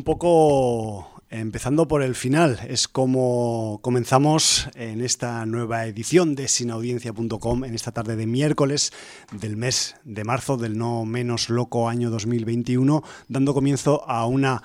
Un poco Empezando por el final, es como comenzamos en esta nueva edición de sinaudiencia.com en esta tarde de miércoles del mes de marzo del no menos loco año 2021, dando comienzo a una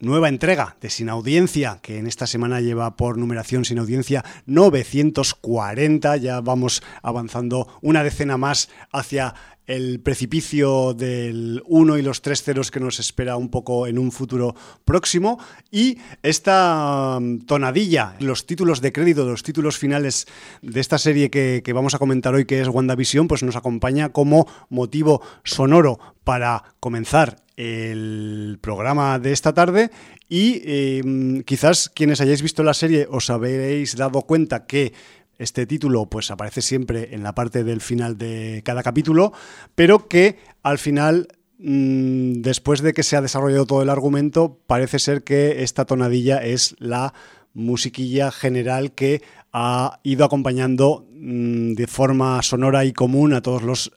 nueva entrega de Sin Audiencia, que en esta semana lleva por numeración Sin Audiencia 940. Ya vamos avanzando una decena más hacia el precipicio del 1 y los 3 ceros que nos espera un poco en un futuro próximo. Y esta mm, tonadilla, los títulos de crédito, los títulos finales de esta serie que, vamos a comentar hoy que es WandaVision, pues nos acompaña como motivo sonoro para comenzar el programa de esta tarde. Y eh, mm, quizás quienes hayáis visto la serie os habréis dado cuenta que este título pues aparece siempre en la parte del final de cada capítulo, pero que al final mm, después de que se ha desarrollado todo el argumento, parece ser que esta tonadilla es la musiquilla general que ha ido acompañando mm, de forma sonora y común a todos los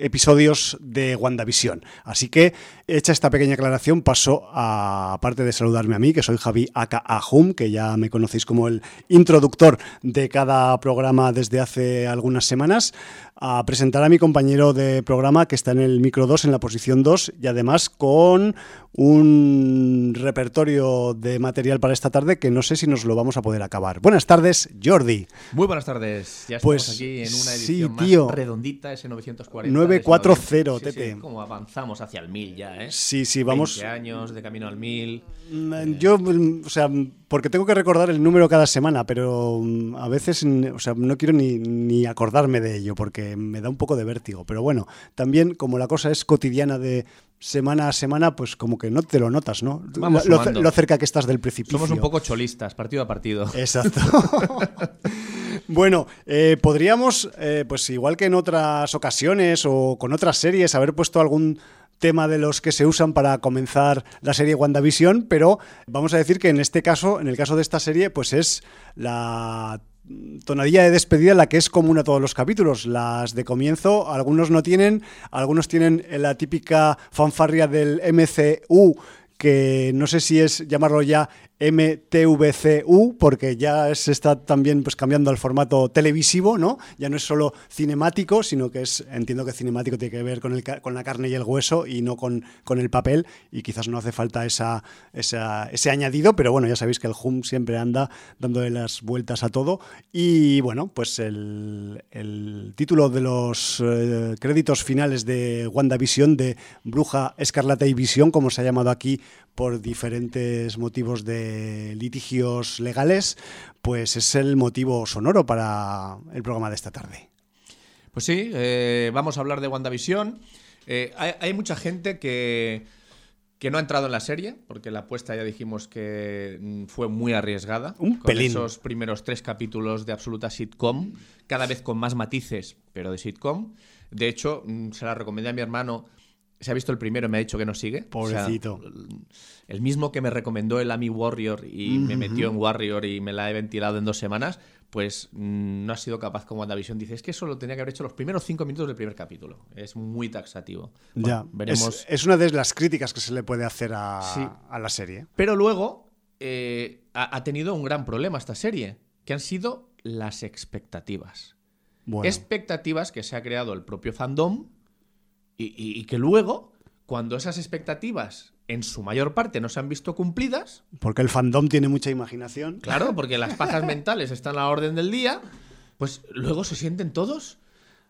episodios de WandaVision. Así que, hecha esta pequeña aclaración, paso a, aparte de saludarme a mí, que soy Javi Aka Ahum, que ya me conocéis como el introductor de cada programa desde hace algunas semanas, a presentar a mi compañero de programa que está en el micro 2, en la posición 2, y además con un repertorio de material para esta tarde que no sé si nos lo vamos a poder acabar. Buenas tardes, Jordi. Muy buenas tardes. Ya pues, estamos aquí en una edición más redondita, ese 940. 940, Tete. como avanzamos hacia el 1000 ya, ¿eh? Sí, sí, vamos. 20 años de camino al 1000. Mm, yo, mm, o sea, porque tengo que recordar el número cada semana, pero mm, a veces, o sea, no quiero ni, ni acordarme de ello porque me da un poco de vértigo. Pero bueno, también como la cosa es cotidiana de semana a semana, pues como que no te lo notas, ¿no? Vamos lo, lo, cerca que estás del precipicio. Somos un poco cholistas, partido a partido. Exacto. bueno, eh, podríamos, eh, pues igual que en otras ocasiones o con otras series, haber puesto algún tema de los que se usan para comenzar la serie WandaVision, pero vamos a decir que en este caso, en el caso de esta serie, pues es la tonadilla de despedida la que es común a todos los capítulos. Las de comienzo, algunos no tienen, algunos tienen la típica fanfarria del MCU que no sé si es llamarlo ya MTVCU, porque ya se está también pues, cambiando al formato televisivo, ¿no? Ya no es solo cinemático, sino que es, entiendo que cinemático tiene que ver con, el, con la carne y el hueso y no con, con el papel, y quizás no hace falta esa, ese añadido, pero bueno, ya sabéis que el HUM siempre anda dándole las vueltas a todo. Y bueno, pues el, título de los eh, créditos finales de WandaVision, de Bruja Escarlata y Visión, como se ha llamado aquí por diferentes motivos de litigios legales, pues es el motivo sonoro para el programa de esta tarde. Pues sí, eh, vamos a hablar de WandaVision. Eh, hay, mucha gente que, que no ha entrado en la serie, porque la apuesta ya dijimos que mm, fue muy arriesgada. Un con esos primeros tres capítulos de absoluta sitcom, cada vez con más matices, pero de sitcom. De hecho, mm, se la recomendé a mi hermano se ha visto el primero y me ha dicho que no sigue. Pobrecito. el mismo que me recomendó el Ami Warrior y me metió en Warrior y me la he ventilado en dos semanas, pues mm, no ha sido capaz con WandaVision. Dice, es que solo tenía que haber hecho los primeros cinco minutos del primer capítulo. Es muy taxativo. ya, veremos. Es, una de las críticas que se le puede hacer a, la serie. Pero luego eh, ha, tenido un gran problema esta serie, que han sido las expectativas. Expectativas que se ha creado el propio fandom y, que luego, cuando esas expectativas en su mayor parte no se han visto cumplidas. Porque el fandom tiene mucha imaginación. Claro, porque las pajas mentales están a la orden del día, pues luego se sienten todos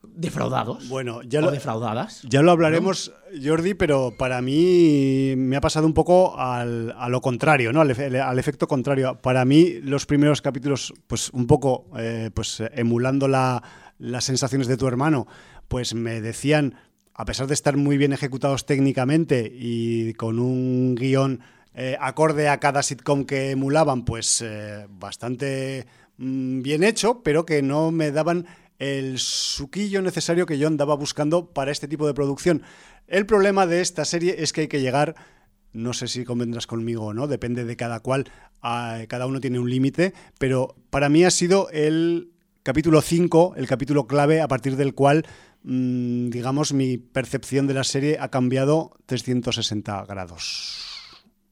defraudados. Bueno, ya lo, defraudadas. Ya lo hablaremos, Jordi, pero para mí me ha pasado un poco al, a lo contrario, ¿no? Al, efecto contrario. Para mí, los primeros capítulos, pues un poco eh, pues, emulando la, las sensaciones de tu hermano, pues me decían a pesar de estar muy bien ejecutados técnicamente y con un guion eh, acorde a cada sitcom que emulaban, pues eh, bastante mm, bien hecho, pero que no me daban el suquillo necesario que yo andaba buscando para este tipo de producción. El problema de esta serie es que hay que llegar, no sé si convendrás conmigo o no, depende de cada cual, cada uno tiene un límite, pero para mí ha sido el capítulo 5, el capítulo clave a partir del cual Mm, digamos, mi percepción de la serie ha cambiado 360 grados.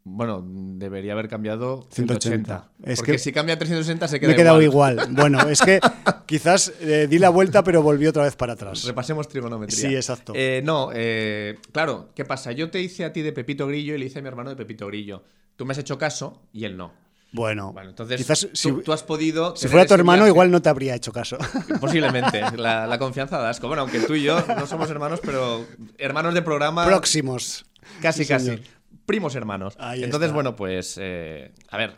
Bueno, debería haber cambiado 180. Es porque que si cambia 360 se queda Me he quedado igual. Bueno, es que quizás eh, di la vuelta pero volví otra vez para atrás. Repasemos trigonometría. Sí, exacto. Eh, no, eh, claro, ¿qué pasa? Yo te hice a ti de Pepito Grillo y le hice a mi hermano de Pepito Grillo. Tú me has hecho caso y él no. Bueno, entonces quizás si, tú, has podido. Si fuera tu hermano, igual no te habría hecho caso. Posiblemente. La, confianza da asco. Bueno, aunque tú y yo no somos hermanos, pero hermanos de programa. Próximos. Casi, casi primos hermanos. Entonces, bueno, pues, eh, a ver.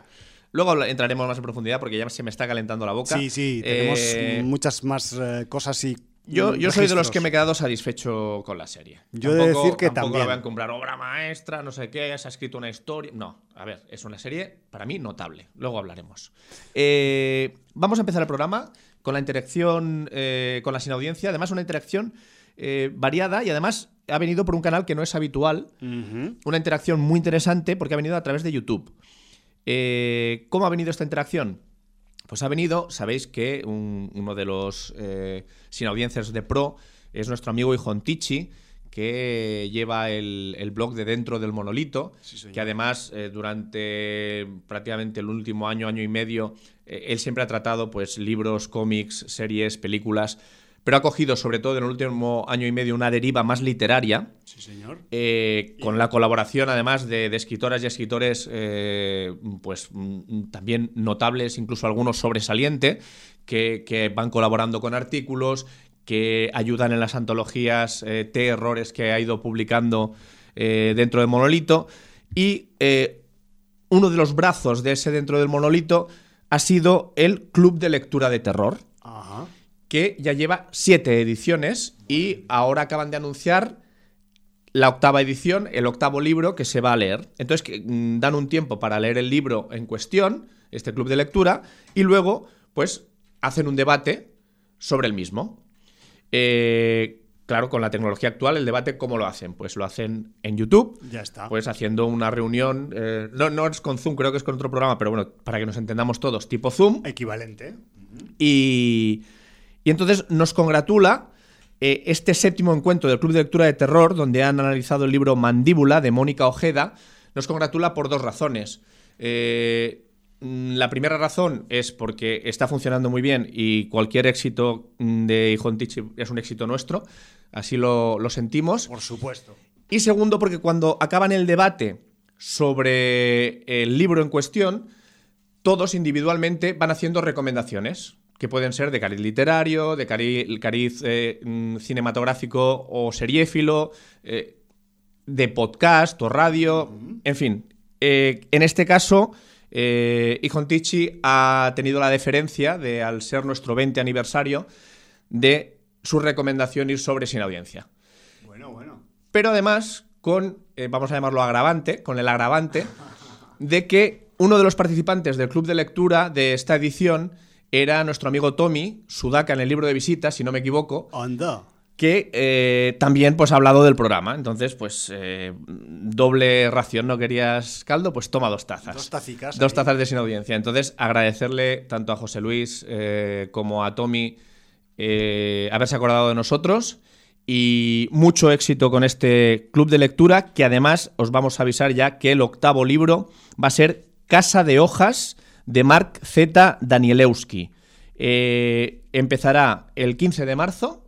Luego entraremos más en profundidad porque ya se me está calentando la boca. Sí, sí, tenemos eh, muchas más eh, cosas y yo, yo soy de los que me he quedado satéisfecho con la serie. Yo he de decir que tampoco también. voy a comprar obra maestra, no sé qué, se ha escrito una historia. No, a ver, es una serie para mí notable. Luego hablaremos. vamos a empezar el programa con la interacción con la sin audiencia. Además, una interacción variada y además ha venido por un canal que no es habitual, una interacción muy interesante porque ha venido a través de YouTube. Eh, ¿Cómo ha venido esta interacción? Pues ha venido, sabéis que uno de los eh, sin audiencias de Pro es nuestro amigo Tichi, que lleva el, blog de Dentro del Monolito, que además eh, durante prácticamente el último año, año y medio, él siempre ha tratado pues, libros, cómics, series, películas pero ha cogido, sobre todo en el último año y medio, una deriva más literaria. Sí, señor. Eh, con la colaboración, además, de, escritoras y escritores, eh, pues mm, también notables, incluso algunos sobresalientes, que, van colaborando con artículos, que ayudan en las antologías eh, T errores que ha ido publicando dentro de Monolito. Y uno de los brazos de ese dentro del Monolito ha sido el Club de Lectura de Terror. Ajá que ya lleva siete ediciones y ahora acaban de anunciar la octava edición, el octavo libro que se va a leer. Entonces mm, dan un tiempo para leer el libro en cuestión, este club de lectura, y luego pues hacen un debate sobre el mismo. Eh, claro, con la tecnología actual, el debate, ¿cómo lo hacen? Pues lo hacen en YouTube. Ya está. Pues haciendo una reunión. Eh, no, no es con Zoom, creo que es con otro programa, pero bueno, para que nos entendamos todos, tipo Zoom. Equivalente. Y y entonces nos congratula eh, este séptimo encuentro del Club de Lectura de Terror, donde han analizado el libro Mandíbula de Mónica Ojeda, nos congratula por dos razones. Eh, la primera razón es porque está funcionando muy bien y cualquier éxito mm, de Tichi es un éxito nuestro, así lo, lo sentimos. Por supuesto. Y segundo, porque cuando acaban el debate sobre el libro en cuestión, todos individualmente van haciendo recomendaciones que pueden ser de cariz literario, de cariz, eh, mm, cinematográfico o seriéfilo, eh, de podcast o radio, en fin. Eh, en este caso, eh, Tichi ha tenido la deferencia de, al ser nuestro 20 aniversario, de su recomendación ir sobre sin audiencia. Bueno, bueno. Pero además, con, vamos a llamarlo agravante, con el agravante de que uno de los participantes del club de lectura de esta edición era nuestro amigo Tommy, Sudaka en el libro de visitas, si no me equivoco. Anda. Que eh, también pues, ha hablado del programa. Entonces, pues, eh, doble ración, ¿no querías caldo? Pues toma dos tazas. Dos tacicas. Dos tazas de sin audiencia. Entonces, agradecerle tanto a José Luis eh, como a Tommy haberse acordado de nosotros y mucho éxito con este club de lectura que además os vamos a avisar ya que el octavo libro va a ser Casa de Hojas de Mark Z. Danielewski. Eh, empezará el 15 de marzo,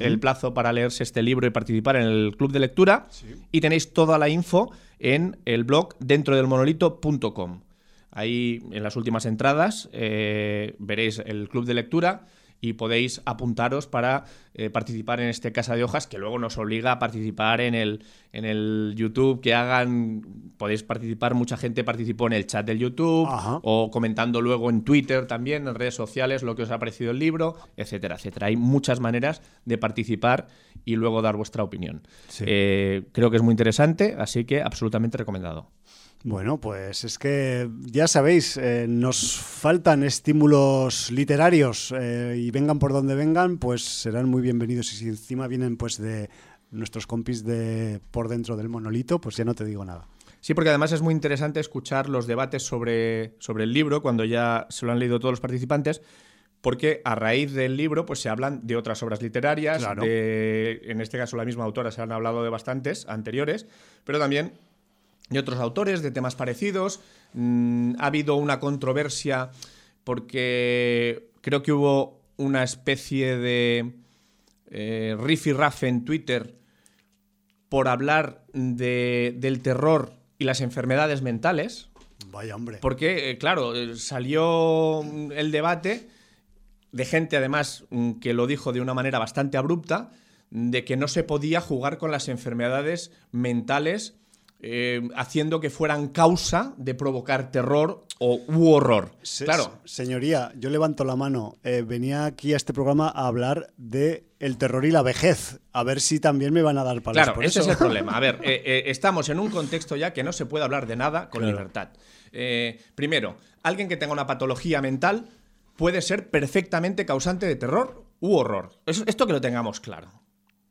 el plazo para leerse este libro y participar en el club de lectura. Y tenéis toda la info en el blog dentro del monolito.com. Ahí en las últimas entradas eh, veréis el club de lectura y podéis apuntaros para eh, participar en este Casa de Hojas, que luego nos obliga a participar en el, en el YouTube, que hagan, podéis participar, mucha gente participó en el chat del YouTube o comentando luego en Twitter también, en redes sociales, lo que os ha parecido el libro, etcétera, etcétera. Hay muchas maneras de participar y luego dar vuestra opinión. Eh, creo que es muy interesante, así que absolutamente recomendado. Bueno, pues es que ya sabéis, eh, nos faltan estímulos literarios eh, y vengan por donde vengan, pues serán muy bienvenidos. Y si encima vienen pues de nuestros compis de por dentro del monolito, pues ya no te digo nada. Sí, porque además es muy interesante escuchar los debates sobre, sobre el libro cuando ya se lo han leído todos los participantes, porque a raíz del libro pues se hablan de otras obras literarias, de, en este caso la misma autora se han hablado de bastantes anteriores, pero también y otros autores de temas parecidos. Mm, ha habido una controversia porque creo que hubo una especie de eh, riff y raff en Twitter por hablar del terror y las enfermedades mentales. Vaya hombre. Porque, eh, claro, eh, salió el debate de gente, además, mm, que lo dijo de una manera bastante abrupta, de que no se podía jugar con las enfermedades mentales eh, haciendo que fueran causa de provocar terror o u horror. claro. Señoría, yo levanto la mano. Eh, venía aquí a este programa a hablar de el terror y la vejez. A ver si también me van a dar palos Claro, ese es el problema. A ver, eh, estamos en un contexto ya que no se puede hablar de nada con libertad. primero, alguien que tenga una patología mental puede ser perfectamente causante de terror u horror. Esto que lo tengamos claro.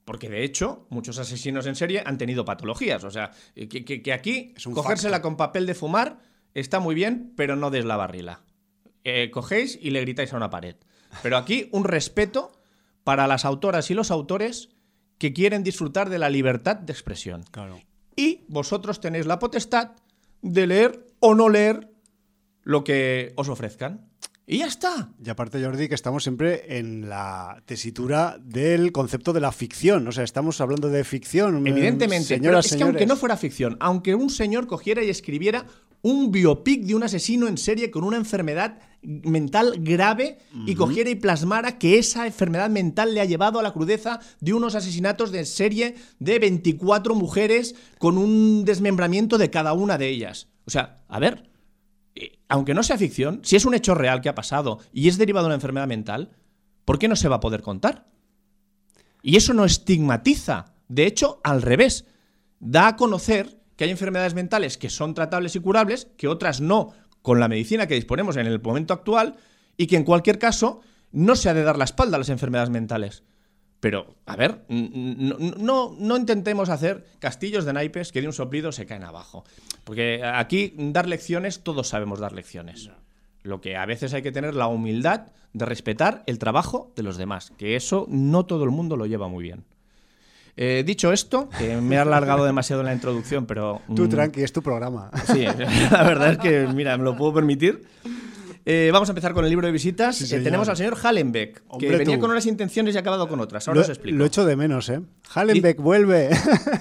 Porque de hecho, muchos asesinos en serie han tenido patologías. O sea, que, aquí cogérsela con papel de fumar está muy bien, pero no des la barrila. Eh, cogéis y le gritáis a una pared. Pero aquí un respeto para las autoras y los autores que quieren disfrutar de la libertad de expresión. Claro. Y vosotros tenéis la potestad de leer o no leer lo que os ofrezcan. Y ya está. Y aparte, Jordi, que estamos siempre en la tesitura del concepto de la ficción. O sea, estamos hablando de ficción. Evidentemente, pero es que aunque no fuera ficción, aunque un señor cogiera y escribiera un biopic de un asesino en serie con una enfermedad mental grave y cogiera y plasmara que esa enfermedad mental le ha llevado a la crudeza de unos asesinatos de serie de 24 mujeres con un desmembramiento de cada una de ellas. O sea, a ver, aunque no sea ficción, si es un hecho real que ha pasado y es derivado de una enfermedad mental, ¿por qué no se va a poder contar? Y eso no estigmatiza. De hecho, al revés, da a conocer que hay enfermedades mentales que son tratables y curables, que otras no, con la medicina que disponemos en el momento actual, y que en cualquier caso no se ha de dar la espalda a las enfermedades mentales. Pero, a ver, no, no, intentemos hacer castillos de naipes que de un soplido se caen abajo. Porque aquí dar lecciones, todos sabemos dar lecciones. Lo que a veces hay que tener la humildad de respetar el trabajo de los demás, que eso no todo el mundo lo lleva muy bien. Eh, dicho esto, que me he alargado demasiado en la introducción, pero... Tú mm, tranqui, es tu programa. Sí, la verdad es que, mira, me lo puedo permitir. Eh, vamos a empezar con el libro de visitas. Eh, tenemos al señor Hallenbeck, que venía con unas intenciones y ha acabado con otras. Ahora lo, os explico. Lo echo de menos, ¿eh? Hallenbeck, vuelve.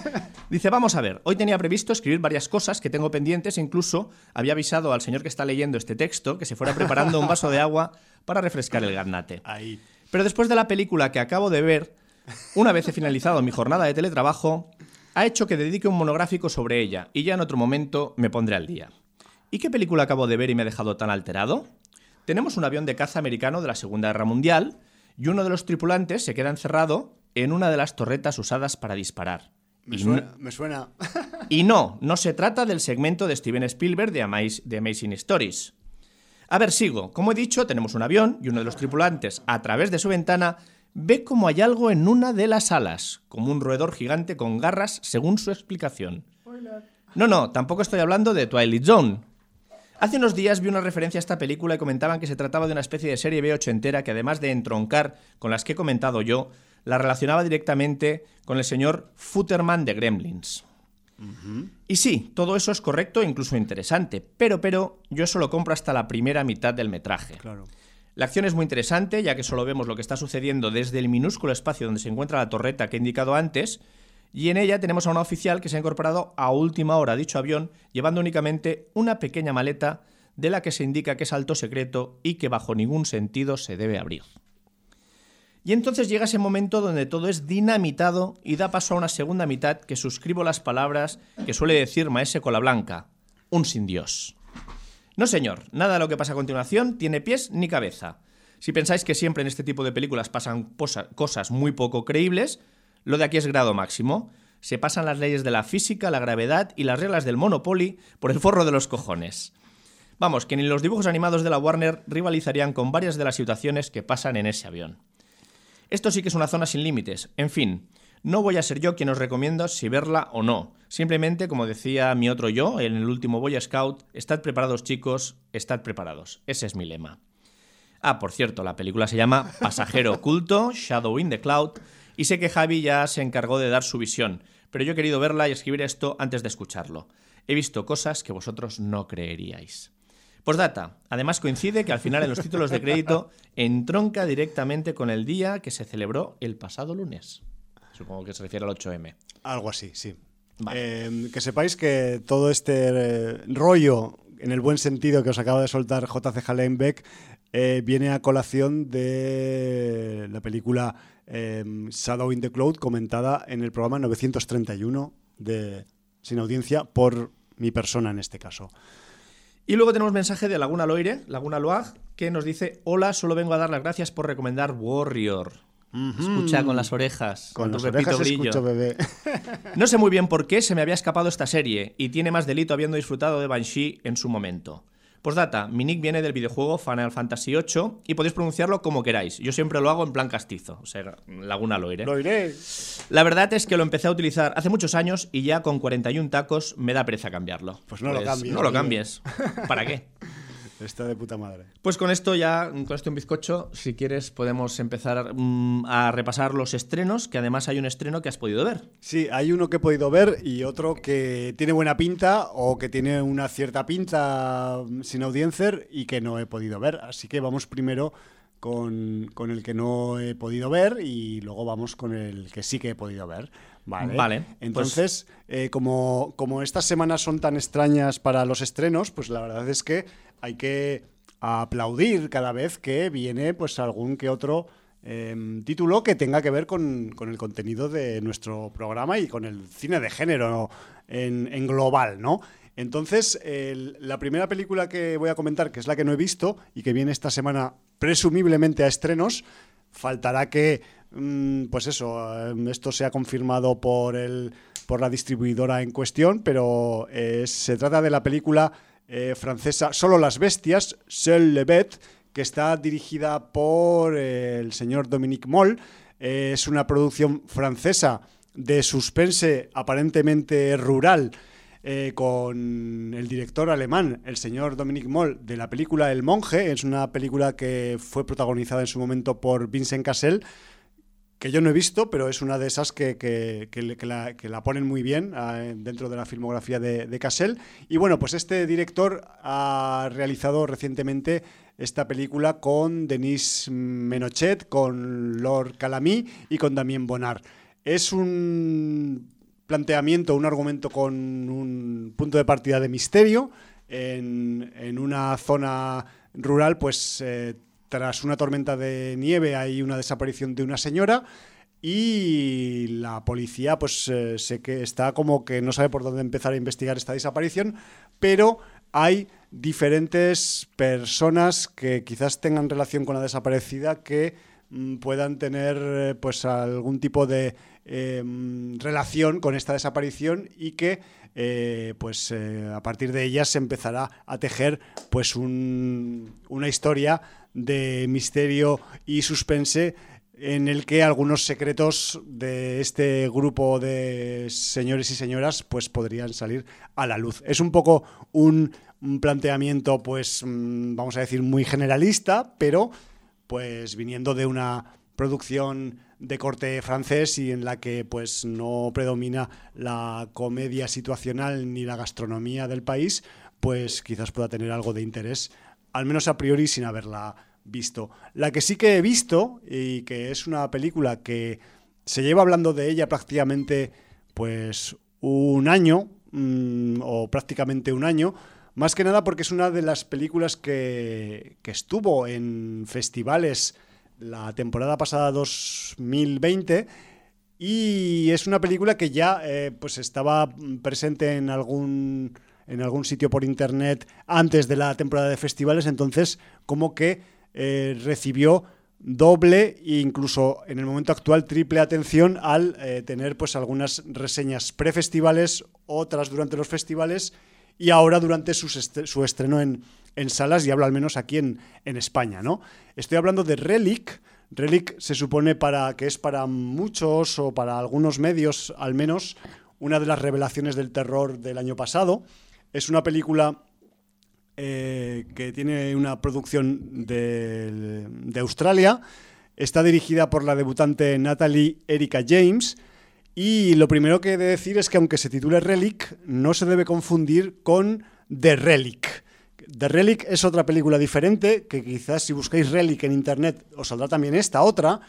Dice, vamos a ver, hoy tenía previsto escribir varias cosas que tengo pendientes, incluso había avisado al señor que está leyendo este texto que se fuera preparando un vaso de agua para refrescar el garnate. Ahí. Pero después de la película que acabo de ver, una vez he finalizado mi jornada de teletrabajo, ha hecho que dedique un monográfico sobre ella y ya en otro momento me pondré al día. ¿Y qué película acabo de ver y me ha dejado tan alterado? Tenemos un avión de caza americano de la Segunda Guerra Mundial y uno de los tripulantes se queda encerrado en una de las torretas usadas para disparar. Me suena. Me suena. y no, no se trata del segmento de Steven Spielberg de, Amazing Stories. A ver, sigo. Como he dicho, tenemos un avión y uno de los tripulantes, a través de su ventana, ve como hay algo en una de las alas, como un roedor gigante con garras, según su explicación. No, no, tampoco estoy hablando de Twilight Zone. Hace unos días vi una referencia a esta película y comentaban que se trataba de una especie de serie B entera que además de entroncar con las que he comentado yo, la relacionaba directamente con el señor Futterman de Gremlins. Y sí, todo eso es correcto e incluso interesante, pero, pero yo solo compro hasta la primera mitad del metraje. Claro. La acción es muy interesante, ya que solo vemos lo que está sucediendo desde el minúsculo espacio donde se encuentra la torreta que he indicado antes, y en ella tenemos a una oficial que se ha incorporado a última hora a dicho avión, llevando únicamente una pequeña maleta de la que se indica que es alto secreto y que bajo ningún sentido se debe abrir. Y entonces llega ese momento donde todo es dinamitado y da paso a una segunda mitad que suscribo las palabras que suele decir Maese Colablanca, un sin Dios. No señor, nada de lo que pasa a continuación tiene pies ni cabeza. Si pensáis que siempre en este tipo de películas pasan cosas muy poco creíbles, lo de aquí es grado máximo. Se pasan las leyes de la física, la gravedad y las reglas del Monopoly por el forro de los cojones. Vamos, que ni los dibujos animados de la Warner rivalizarían con varias de las situaciones que pasan en ese avión. Esto sí que es una zona sin límites. En fin, no voy a ser yo quien os recomienda si verla o no. Simplemente, como decía mi otro yo en el último Boy Scout, estad preparados chicos, estad preparados. Ese es mi lema. Ah, por cierto, la película se llama Pasajero Oculto, Shadow in the Cloud, y sé que Javi ya se encargó de dar su visión, pero yo he querido verla y escribir esto antes de escucharlo. he visto cosas que vosotros no creeríais. Postdata. Además coincide que al final en los títulos de crédito entronca directamente con el día que se celebró el pasado lunes. Supongo que se refiere al 8M. Algo así, sí. Eh, que sepáis que todo este eh, rollo, en el buen sentido que os acaba de soltar JC Hallenbeck, eh, viene a colación de la película Shadow in the Cloud comentada en el programa 931 de Sin Audiencia por mi persona en este caso. Y luego tenemos mensaje de Laguna Loire, Laguna Loag, que nos dice: Hola, solo vengo a dar las gracias por recomendar Warrior. Escucha con las orejas. Con, los orejas escucho, bebé. no sé muy bien por qué se me había escapado esta serie y tiene más delito habiendo disfrutado de Banshee en su momento. Postdata, mi nick viene del videojuego Final Fantasy VIII y podéis pronunciarlo como queráis. Yo siempre lo hago en plan castizo, o sea, Laguna Loire. Loire. La verdad es que lo empecé a utilizar hace muchos años y ya con 41 tacos me da pereza cambiarlo. Pues no lo pues cambies. No lo cambies. ¿Para qué? Está de puta madre. Pues con esto ya, con esto un bizcocho, si quieres podemos empezar mm, a repasar los estrenos, que además hay un estreno que has podido ver. Sí, hay uno que he podido ver y otro que tiene buena pinta o que tiene una cierta pinta sin audiencia y que no he podido ver. Así que vamos primero con, el que no he podido ver y luego vamos con el que sí que he podido ver. Vale. vale pues Entonces, eh, como, como estas semanas son tan extrañas para los estrenos, pues la verdad es que hay que aplaudir cada vez que viene pues algún que otro em, título que tenga que ver con, el contenido de nuestro programa y con el cine de género en, global, ¿no? Entonces, la primera película que voy a comentar, que es la que no he visto y que viene esta semana presumiblemente a estrenos, faltará que, mm, pues eso, em, esto sea confirmado por, el, por la distribuidora en cuestión, pero eh, se trata de la película eh, francesa Solo las bestias, Seul le Bet, que está dirigida por eh, el señor Dominique Moll. Eh, es una producción francesa de suspense aparentemente rural. con el director alemán, el señor Dominique Moll, de la película El Monje. Es una película que fue protagonizada en su momento por Vincent Cassel que yo no he visto, pero es una de esas que, la, ponen muy bien ah, dentro de la filmografía de, de. Y bueno, pues este director ha realizado recientemente esta película con Denis Menochet, con Lord Calamí y con Damien Bonnard. Es un planteamiento, un argumento con un punto de partida de misterio en, una zona rural, pues eh, tras una tormenta de nieve hay una desaparición de una señora y la policía pues eh, sé que está como que no sabe por dónde empezar a investigar esta desaparición, pero hay diferentes personas que quizás tengan relación con la desaparecida que mm, puedan tener eh, pues algún tipo de em, relación con esta desaparición y que eh, pues a partir de ellas se empezará a tejer pues una historia de misterio y suspense en el que algunos secretos de este grupo de señores y señoras pues podrían salir a la luz. Es un poco un, planteamiento pues mm, vamos a decir muy generalista, pero pues viniendo de una producción de corte francés y en la que pues no predomina la comedia situacional ni la gastronomía del país, pues quizás pueda tener algo de interés al menos a priori sin haberla visto. La que sí que he visto, y que es una película que se lleva hablando de ella prácticamente pues un año, mm, o prácticamente un año, más que nada porque es una de las películas que, que estuvo en festivales la temporada pasada 2020 y es una película que ya eh, pues estaba presente en algún en algún sitio por internet antes de la temporada de festivales, entonces como que eh, recibió doble e incluso en el momento actual triple atención al eh, tener pues algunas reseñas prefestivales, otras durante los festivales y ahora durante su, su estreno en, en, salas y hablo al menos aquí en, en España, ¿no? Estoy hablando de Relic. Relic se supone para que es para muchos o para algunos medios al menos una de las revelaciones del terror del año pasado. Es una película eh, que tiene una producción de, Australia. Está dirigida por la debutante Natalie Erika James Y lo primero que he de decir es que aunque se titule Relic, no se debe confundir con The Relic. The Relic es otra película diferente, que quizás si buscáis Relic en internet os saldrá también esta otra.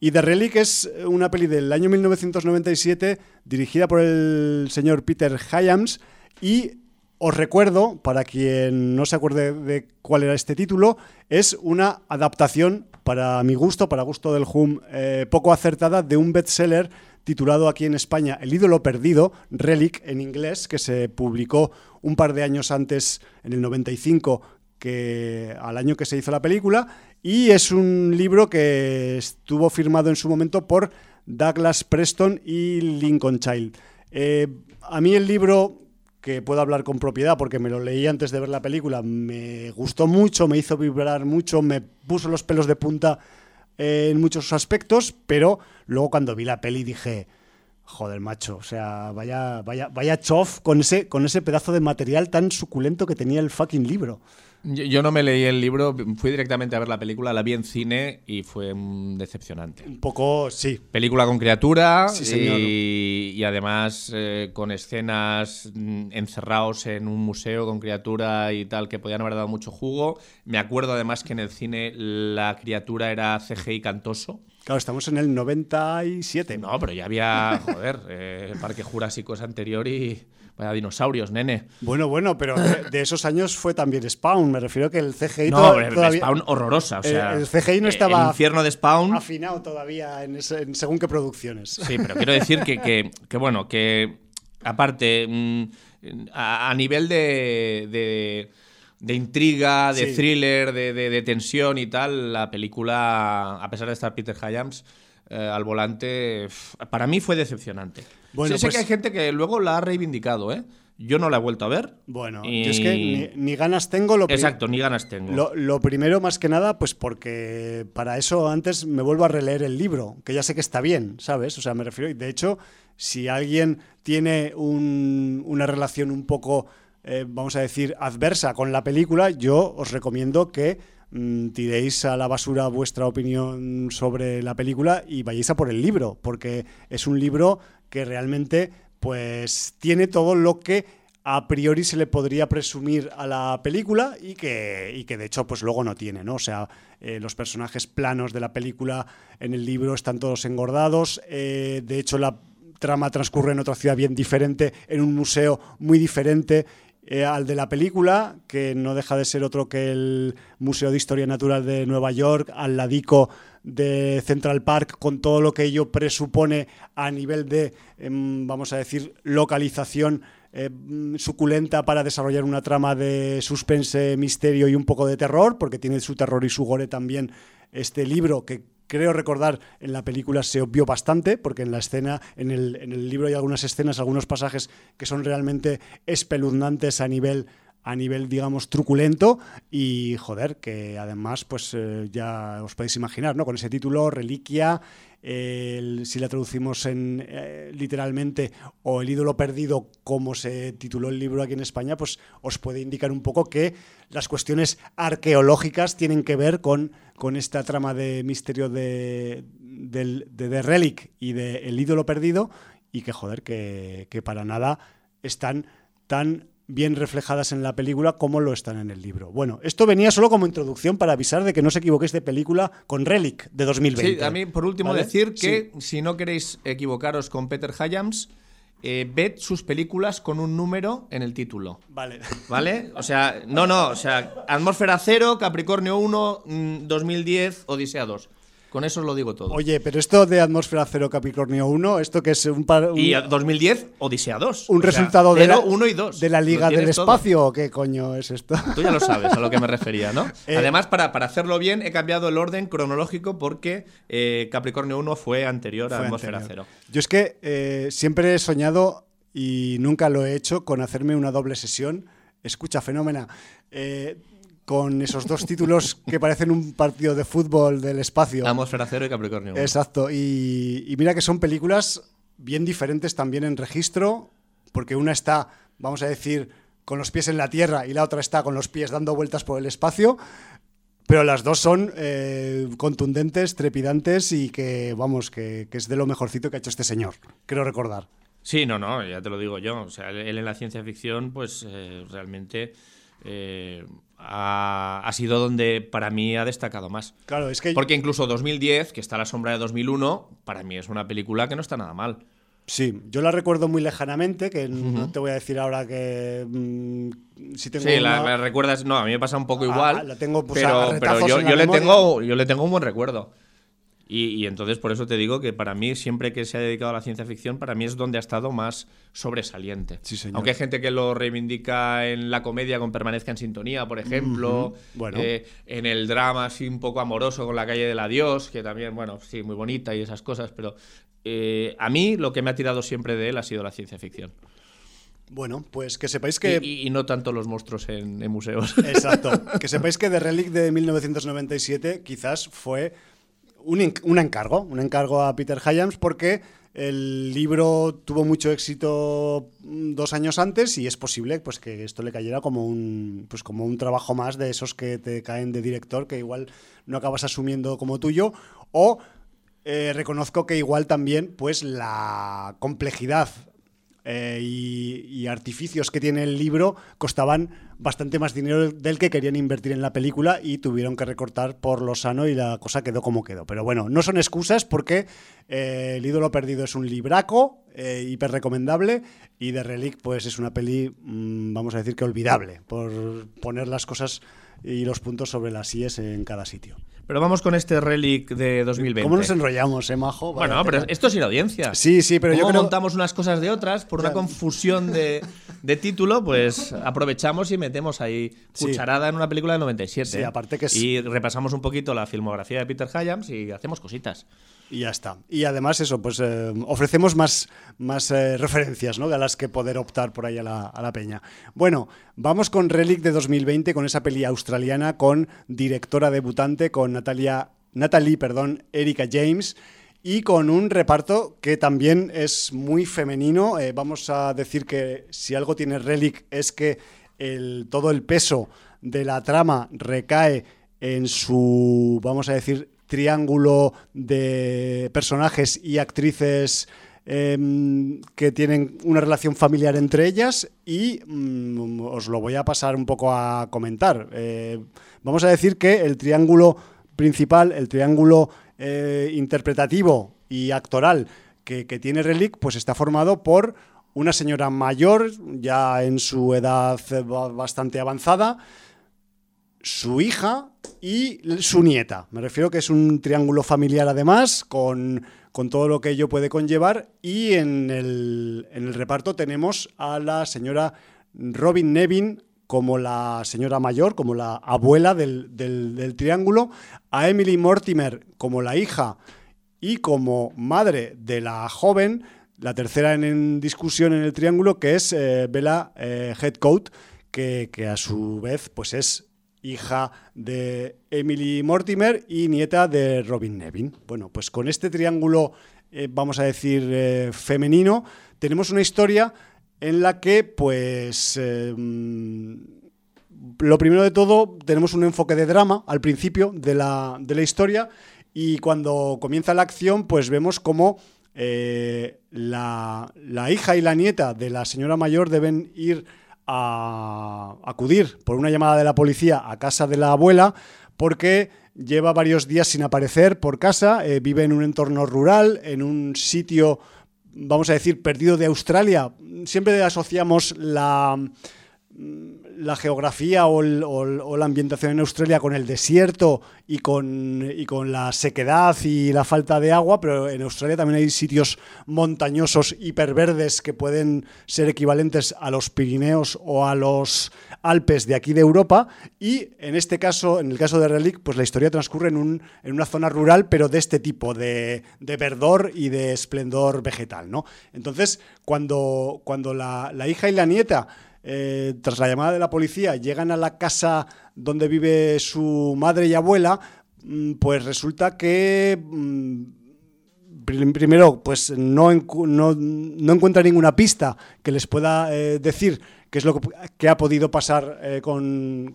Y The Relic es una peli del año 1997 dirigida por el señor Peter Hyams y os recuerdo, para quien no se acuerde de cuál era este título, es una adaptación, para mi gusto, para gusto del Hum, eh, poco acertada de un bestseller titulado aquí en España El ídolo perdido, Relic en inglés, que se publicó un par de años antes, en el 95, que al año que se hizo la película, y es un libro que estuvo firmado en su momento por Douglas Preston y Lincoln Child. Eh, a mí el libro que puedo hablar con propiedad porque me lo leí antes de ver la película, me gustó mucho, me hizo vibrar mucho, me puso los pelos de punta en muchos aspectos, pero luego cuando vi la peli dije, joder, macho, o sea, vaya, vaya, vaya chof con ese, con ese pedazo de material tan suculento que tenía el fucking libro. Yo, no me leí el libro, fui directamente a ver la película, la vi en cine y fue decepcionante. Un poco, sí. Película con criatura Y, además eh, con escenas mm, encerrados en un museo con criatura y tal que podían haber dado mucho jugo. Me acuerdo además que en el cine la criatura era CGI cantoso. Claro, estamos en el 97. No, pero ya había, joder, eh, Parque Jurásico es anterior y Vaya dinosaurios, nene. Bueno, bueno, pero de, esos años fue también Spawn. Me refiero que el CGI no, todavía. Spawn horrorosa. O sea, el, CGI no estaba. El infierno de Spawn. Afinado todavía en, según qué producciones. Sí, pero quiero decir que, que, bueno, que aparte, mm, a, nivel de, de intriga, de thriller, de, de, tensión y tal, la película, a pesar de estar Peter Hyams eh, al volante, para mí fue decepcionante. Bueno, sé que pues hay gente que luego la ha reivindicado, ¿eh? Yo no la he vuelto a ver. Bueno, yo es que ni, ganas tengo. Lo Exacto, ni ganas tengo. Lo, primero, más que nada, pues porque para eso antes me vuelvo a releer el libro, que ya sé que está bien, ¿sabes? O sea, me refiero. De hecho, si alguien tiene una relación un poco, eh, vamos a decir, adversa con la película, yo os recomiendo que mm, tiréis a la basura vuestra opinión sobre la película y vayáis a por el libro, porque es un libro que realmente pues tiene todo lo que a priori se le podría presumir a la película y que, que de hecho pues luego no tiene, ¿no? O sea, eh, los personajes planos de la película en el libro están todos engordados, eh, de hecho la trama transcurre en otra ciudad bien diferente, en un museo muy diferente eh, al de la película, que no deja de ser otro que el Museo de Historia Natural de Nueva York, al ladico de Central Park con todo lo que ello presupone a nivel de, em, vamos a decir, localización eh, suculenta para desarrollar una trama de suspense, misterio y un poco de terror, porque tiene su terror y su gore también este libro que creo recordar en la película se obvió bastante, porque en la escena, en el, en el libro hay algunas escenas, algunos pasajes que son realmente espeluznantes a nivel a nivel, digamos, truculento y, joder, que además, pues eh, ya os podéis imaginar, ¿no? Con ese título, Reliquia, si la traducimos en, eh, literalmente, o El ídolo perdido, como se tituló el libro aquí en España, pues os puede indicar un poco que las cuestiones arqueológicas tienen que ver con, con esta trama de misterio de, de, Relic y de El ídolo perdido y que, joder, que, que para nada están tan bien reflejadas en la película como lo están en el libro. Bueno, esto venía solo como introducción para avisar de que no os equivoquéis de película con Relic de 2020. Sí, a mí por último decir que si no queréis equivocaros con Peter Hyams, eh, ved sus películas con un número en el título. Vale. ¿Vale? O sea, no, no, o sea, Atmósfera 0, Capricornio 1, 2010, mm, Odisea 2. Con eso os lo digo todo. Oye, pero esto de Atmósfera 0 Capricornio 1, esto que es un par. y 2010, Odisea 2. Un resultado de, la, 1 y 2. de la Liga del Espacio, ¿o qué coño es esto? Tú ya lo sabes a lo que me refería, ¿no? Eh, Además, para, para hacerlo bien, he cambiado el orden cronológico porque eh, Capricornio 1 fue anterior a Atmósfera 0. Yo es que eh, siempre he soñado y nunca lo he hecho con hacerme una doble sesión. Escucha, fenómena con esos dos títulos que parecen un partido de fútbol del espacio. Atmósfera Cero y Capricornio. Exacto. Y, mira que son películas bien diferentes también en registro, porque una está, vamos a decir, con los pies en la tierra y la otra está con los pies dando vueltas por el espacio. Pero las dos son eh, contundentes, trepidantes y que, vamos, que, es de lo mejorcito que ha hecho este señor, quiero recordar. Sí, no, no, ya te lo digo yo. O sea, él en la ciencia ficción, pues realmente ha, sido donde para mí ha destacado más. Claro, es que. Porque incluso 2010, que está a la sombra de 2001, para mí es una película que no está nada mal. Sí, yo la recuerdo muy lejanamente, que no te voy a decir ahora que mm, si tengo Sí, la, recuerdas, no, a mí me pasa un poco ah, igual. la tengo pues, pero, pero yo, yo le tengo yo le tengo un buen recuerdo. Y, entonces por eso te digo que para mí, siempre que se ha dedicado a la ciencia ficción, para mí es donde ha estado más sobresaliente. Aunque hay gente que lo reivindica en la comedia con Permanezca en Sintonía, por ejemplo, bueno. Eh, en el drama así un poco amoroso con La calle del adiós, que también, bueno, sí, muy bonita y esas cosas, pero eh, a mí lo que me ha tirado siempre de él ha sido la ciencia ficción. Bueno, pues que sepáis que... Y, no tanto los monstruos en, en museos. Exacto. que sepáis que The Relic de 1997 quizás fue un, encargo, un encargo a Peter Hyams porque el libro tuvo mucho éxito mm, dos años antes y es posible pues, que esto le cayera como un, pues, como un trabajo más de esos que te caen de director que igual no acabas asumiendo como tuyo. O eh, reconozco que igual también pues la complejidad eh, y, artificios que tiene el libro costaban bastante más dinero del que querían invertir en la película y tuvieron que recortar por lo sano y la cosa quedó como quedó. Pero bueno, no son excusas porque eh, El ídolo perdido es un libraco eh, hiper recomendable y The Relic pues es una peli, mm, vamos a decir que olvidable, por poner las cosas y los puntos sobre las IES en cada sitio. Pero vamos con este Relic de 2020. ¿Cómo nos enrollamos, eh, Majo? bueno, pero esto es ir a audiencia. Sí, sí, pero yo creo... montamos unas cosas de otras por una confusión de, título, pues aprovechamos y metemos ahí cucharada en una película del 97. Sí, aparte que Y repasamos un poquito la filmografía de Peter Hyams y hacemos cositas. Y ya está. Y además eso, pues eh, ofrecemos más, más eh, referencias ¿no? a las que poder optar por ahí a la, a la, peña. Bueno, vamos con Relic de 2020, con esa peli australiana, con directora debutante, con Natalia, Natalie perdón, Erika James y con un reparto que también es muy femenino. Eh, vamos a decir que si algo tiene Relic es que todo el peso de la trama recae en su, vamos a decir, triángulo de personajes y actrices em, que tienen una relación familiar entre ellas y mm, os lo voy a pasar un poco a comentar. Eh, vamos a decir que el triángulo principal, el triángulo eh, interpretativo y actoral que, que tiene Relic, pues está formado por una señora mayor, ya en su edad bastante avanzada, su hija y su nieta. Me refiero que es un triángulo familiar además, con, todo lo que ello puede conllevar. Y en el, reparto tenemos a la señora Robin Nevin como la señora mayor, como la abuela del, del, triángulo, a Emily Mortimer como la hija y como madre de la joven, la tercera en, discusión en el triángulo, que es eh, Bella eh, Headcoat, que, que, a su vez pues es hija de Emily Mortimer y nieta de Robin Nevin. Bueno, pues con este triángulo, eh, vamos a decir, eh, femenino, tenemos una historia en la que, pues, eh, lo primero de todo, tenemos un enfoque de drama al principio de la, de la historia y cuando comienza la acción, pues vemos cómo la, la hija y la nieta de la señora mayor deben ir a acudir por una llamada de la policía a casa de la abuela porque lleva varios días sin aparecer por casa, eh, vive en un entorno rural, en un sitio, vamos a decir, perdido de Australia. Siempre asociamos la la geografía o, la ambientación en Australia con el desierto y con, la sequedad y la falta de agua, pero en Australia también hay sitios montañosos hiperverdes que pueden ser equivalentes a los Pirineos o a los Alpes de aquí de Europa y en este caso, en el caso de Relic, pues la historia transcurre en, un, en una zona rural pero de este tipo, de, verdor y de esplendor vegetal, ¿no? Entonces, cuando, cuando la hija y la nieta eh, tras la llamada de la policía, llegan a la casa donde vive su madre y abuela, mm, pues resulta que mm, primero pues no, no, encuentra ninguna pista que les pueda eh, decir ¿Qué es lo que, ha podido pasar eh, con,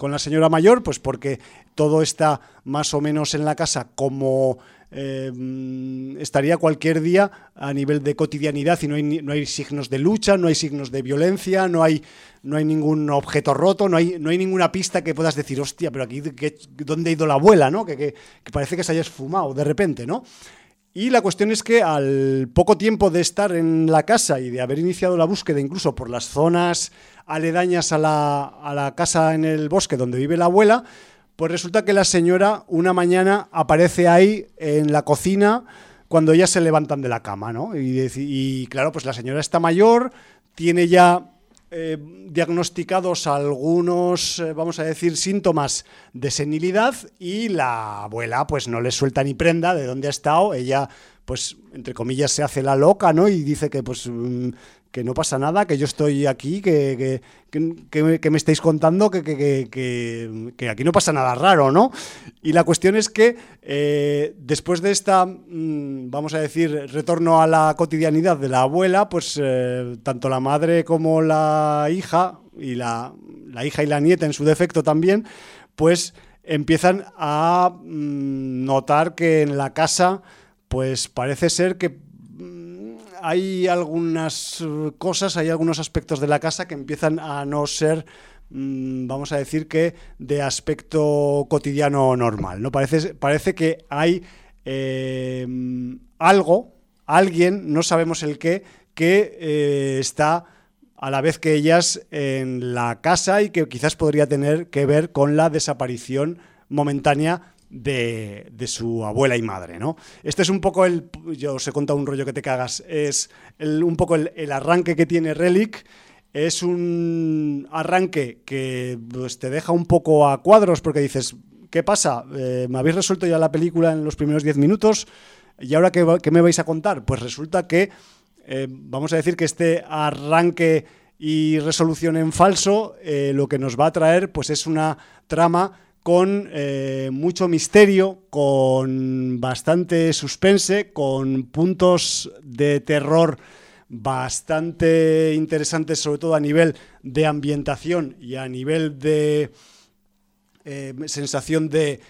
la señora mayor? Pues porque todo está más o menos en la casa como eh, estaría cualquier día a nivel de cotidianidad y no hay, no hay signos de lucha, no hay signos de violencia, no hay, no hay ningún objeto roto, no hay, no hay ninguna pista que puedas decir, hostia, pero aquí, ¿dónde ha ido la abuela? ¿no? Que, que, parece que se haya esfumado de repente, ¿no? Y la cuestión es que al poco tiempo de estar en la casa y de haber iniciado la búsqueda incluso por las zonas aledañas a la, a la casa en el bosque donde vive la abuela, pues resulta que la señora una mañana aparece ahí en la cocina cuando ellas se levantan de la cama, ¿no? Y, y claro, pues la señora está mayor, tiene ya eh, diagnosticados algunos, eh, vamos a decir, síntomas de senilidad y la abuela pues no le suelta ni prenda de dónde ha estado. Ella, pues, entre comillas, se hace la loca, ¿no? Y dice que pues mm, que no pasa nada, que yo estoy aquí, que, que, me estáis contando que, que, aquí no pasa nada raro, ¿no? Y la cuestión es que eh, después de esta, mm, vamos a decir, retorno a la cotidianidad de la abuela, pues eh, tanto la madre como la hija, y la, la, hija y la nieta en su defecto también, pues empiezan a mm, notar que en la casa, pues parece ser que hay algunas eh, cosas, hay algunos aspectos de la casa que empiezan a no ser mm, vamos a decir que de aspecto cotidiano normal. ¿no? Parece, parece que hay em, algo, alguien, no sabemos el qué, que eh, está a la vez que ellas en la casa y que quizás podría tener que ver con la desaparición momentánea de, su abuela y madre, ¿no? Este es un poco el, yo os he contado un rollo que te cagas, es un poco el, arranque que tiene Relic, es un arranque que pues, te deja un poco a cuadros porque dices, ¿qué pasa? Eh, ¿Me habéis resuelto ya la película en los primeros 10 minutos? ¿Y ahora qué, me vais a contar? Pues resulta que, eh, vamos a decir que este arranque y resolución en falso, eh, lo que nos va a traer pues es una trama con eh, mucho misterio, con bastante suspense, con puntos de terror bastante interesantes, sobre todo a nivel de ambientación y a nivel de eh, sensación de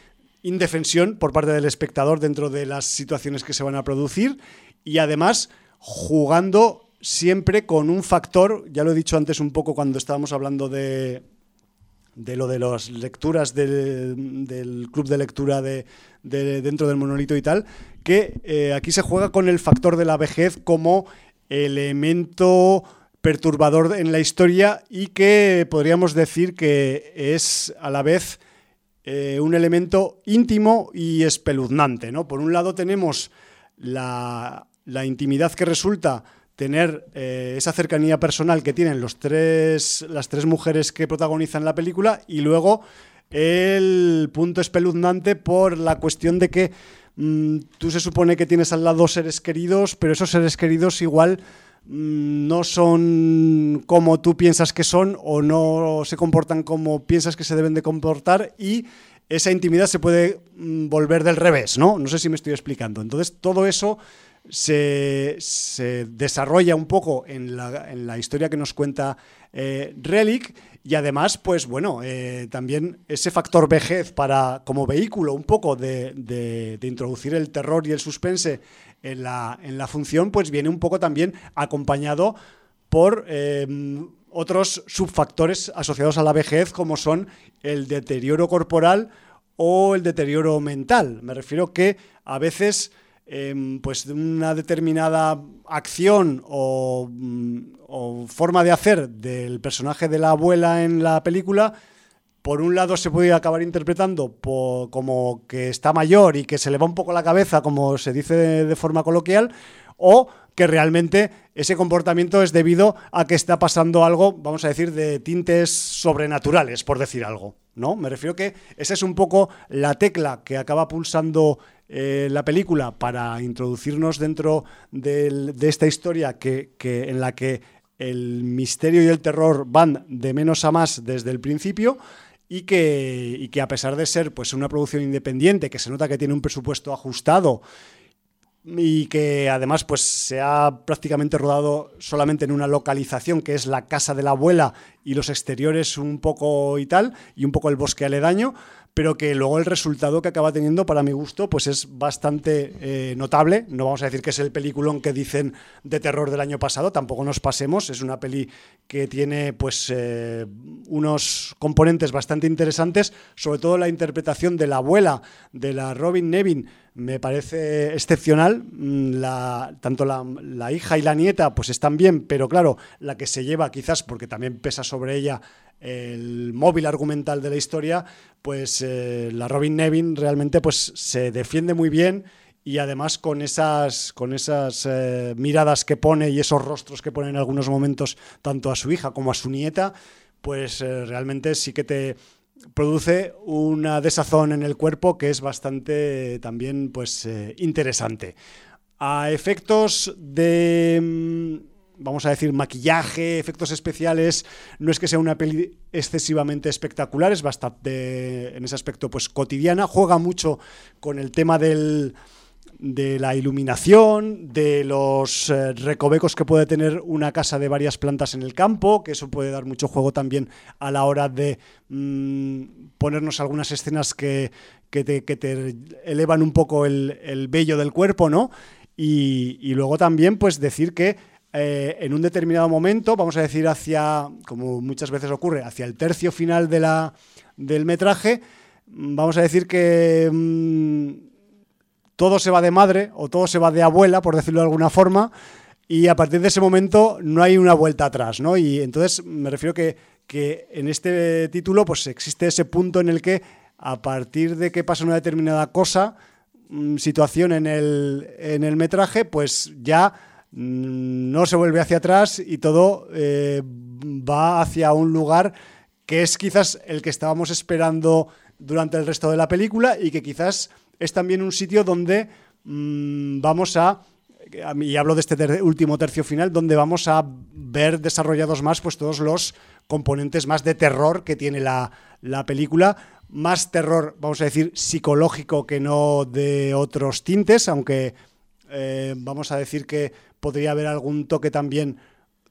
indefensión por parte del espectador dentro de las situaciones que se van a producir y además jugando siempre con un factor, ya lo he dicho antes un poco cuando estábamos hablando de, de lo de las lecturas del, club de lectura de, dentro del monolito y tal, que eh, aquí se juega con el factor de la vejez como elemento perturbador en la historia y que podríamos decir que es a la vez eh, un elemento íntimo y espeluznante. ¿no? Por un lado tenemos la, la intimidad que resulta tener eh, esa cercanía personal que tienen los tres, las tres mujeres que protagonizan la película y luego el punto espeluznante por la cuestión de que mm, tú se supone que tienes al lado seres queridos, pero esos seres queridos igual mm, no son como tú piensas que son o no se comportan como piensas que se deben de comportar y esa intimidad se puede mm, volver del revés, ¿no? No sé si me estoy explicando. Entonces, todo eso se, desarrolla un poco en la, historia que nos cuenta eh, Relic y además, pues bueno, eh, también ese factor vejez para como vehículo un poco de, introducir el terror y el suspense en la, en la, función, pues viene un poco también acompañado por em, otros subfactores asociados a la vejez como son el deterioro corporal o el deterioro mental. Me refiero que a veces Em, pues una determinada acción mm, o, forma de hacer del personaje de la abuela en la película, por un lado se puede acabar interpretando como que está mayor y que se le va un poco la cabeza, como se dice de forma coloquial, o que realmente ese comportamiento es debido a que está pasando algo, vamos a decir, de tintes sobrenaturales, por decir algo. ¿no? Me refiero que esa es un poco la tecla que acaba pulsando eh, la película para introducirnos dentro de esta historia que, en la que el misterio y el terror van de menos a más desde el principio y que, que a pesar de ser pues, una producción independiente que se nota que tiene un presupuesto ajustado y que además pues se ha prácticamente rodado solamente en una localización que es la casa de la abuela y los exteriores un poco y tal y un poco el bosque aledaño pero que luego el resultado que acaba teniendo, para mi gusto, pues es bastante eh, notable. No vamos a decir que es el peliculón que dicen de terror del año pasado, tampoco nos pasemos. Es una peli que tiene pues eh, unos componentes bastante interesantes, sobre todo la interpretación de la abuela, de la Robin Nevin, me parece excepcional. Mm, tanto la, la, hija y la nieta pues están bien, pero claro, la que se lleva quizás, porque también pesa sobre ella el móvil argumental de la historia, pues eh, la Robin Nevin realmente pues se defiende muy bien y además con esas, con esas eh, miradas que pone y esos rostros que pone en algunos momentos tanto a su hija como a su nieta, pues eh, realmente sí que te produce una desazón en el cuerpo que es bastante también pues interesante. A efectos de mm, vamos a decir, maquillaje, efectos especiales, no es que sea una peli excesivamente espectacular, es bastante, en ese aspecto, pues cotidiana, juega mucho con el tema del, de la iluminación, de los eh, recovecos que puede tener una casa de varias plantas en el campo, que eso puede dar mucho juego también a la hora de mm, ponernos algunas escenas que, que, te, elevan un poco el, el vello del cuerpo, ¿no? Y, y luego también, pues decir que eh, en un determinado momento, vamos a decir hacia, como muchas veces ocurre, hacia el tercio final de la, del metraje, mm, vamos a decir que mm, todo se va de madre o todo se va de abuela, por decirlo de alguna forma, y a partir de ese momento no hay una vuelta atrás, ¿no? Y entonces me refiero que, que en este título pues existe ese punto en el que a partir de que pasa una determinada cosa, mm, situación en el, en el metraje, pues ya no se vuelve hacia atrás y todo eh, va hacia un lugar que es quizás el que estábamos esperando durante el resto de la película y que quizás es también un sitio donde mm, vamos a y hablo de este último tercio final, donde vamos a ver desarrollados más pues todos los componentes más de terror que tiene la, la película, más terror, vamos a decir, psicológico que no de otros tintes, aunque eh, vamos a decir que podría haber algún toque también,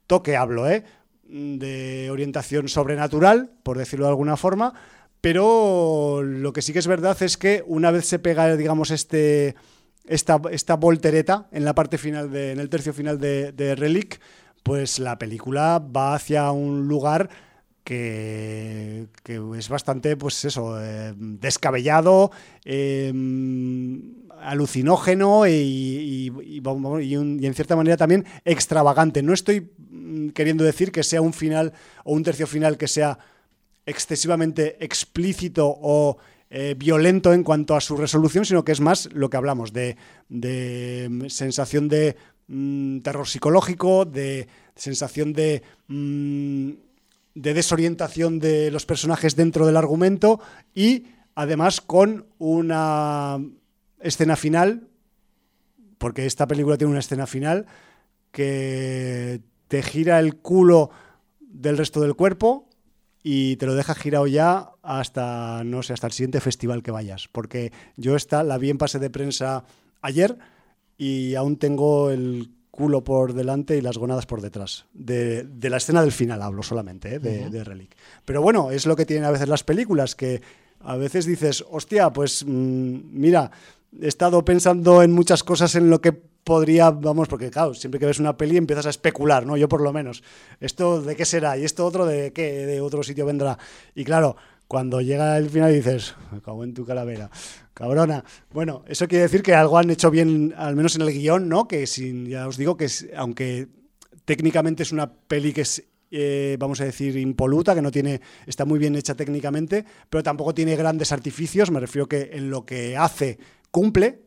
toque hablo, ¿eh? de orientación sobrenatural, por decirlo de alguna forma, pero lo que sí que es verdad es que una vez se pega, digamos, este, esta, esta voltereta en la parte final, de, en el tercio final de, Relic, pues la película va hacia un lugar que, es bastante, pues eso, eh, descabellado, eh, alucinógeno y, en cierta manera también extravagante. No estoy mm, queriendo decir que sea un final o un tercio final que sea excesivamente explícito o eh, violento en cuanto a su resolución, sino que es más lo que hablamos de, mm, sensación de mm, terror psicológico, de sensación de, de desorientación de los personajes dentro del argumento y además con una escena final, porque esta película tiene una escena final que te gira el culo del resto del cuerpo y te lo deja girado ya hasta, no sé, hasta el siguiente festival que vayas. Porque yo esta la vi en pase de prensa ayer y aún tengo el culo por delante y las gonadas por detrás. De, la escena del final hablo solamente, ¿eh? de, de, Relic. Pero bueno, es lo que tienen a veces las películas, que a veces dices, hostia, pues mm, mira, he estado pensando en muchas cosas en lo que podría, vamos, porque claro, siempre que ves una peli empiezas a especular, ¿no? Yo por lo menos. ¿Esto de qué será? ¿Y esto otro de qué? ¿De otro sitio vendrá? Y claro, cuando llega el final dices, me cago en tu calavera, cabrona. Bueno, eso quiere decir que algo han hecho bien, al menos en el guion, ¿no? Que sin, ya os digo que aunque técnicamente es una peli que es eh, vamos a decir, impoluta, que no tiene, está muy bien hecha técnicamente, pero tampoco tiene grandes artificios. Me refiero que en lo que hace cumple,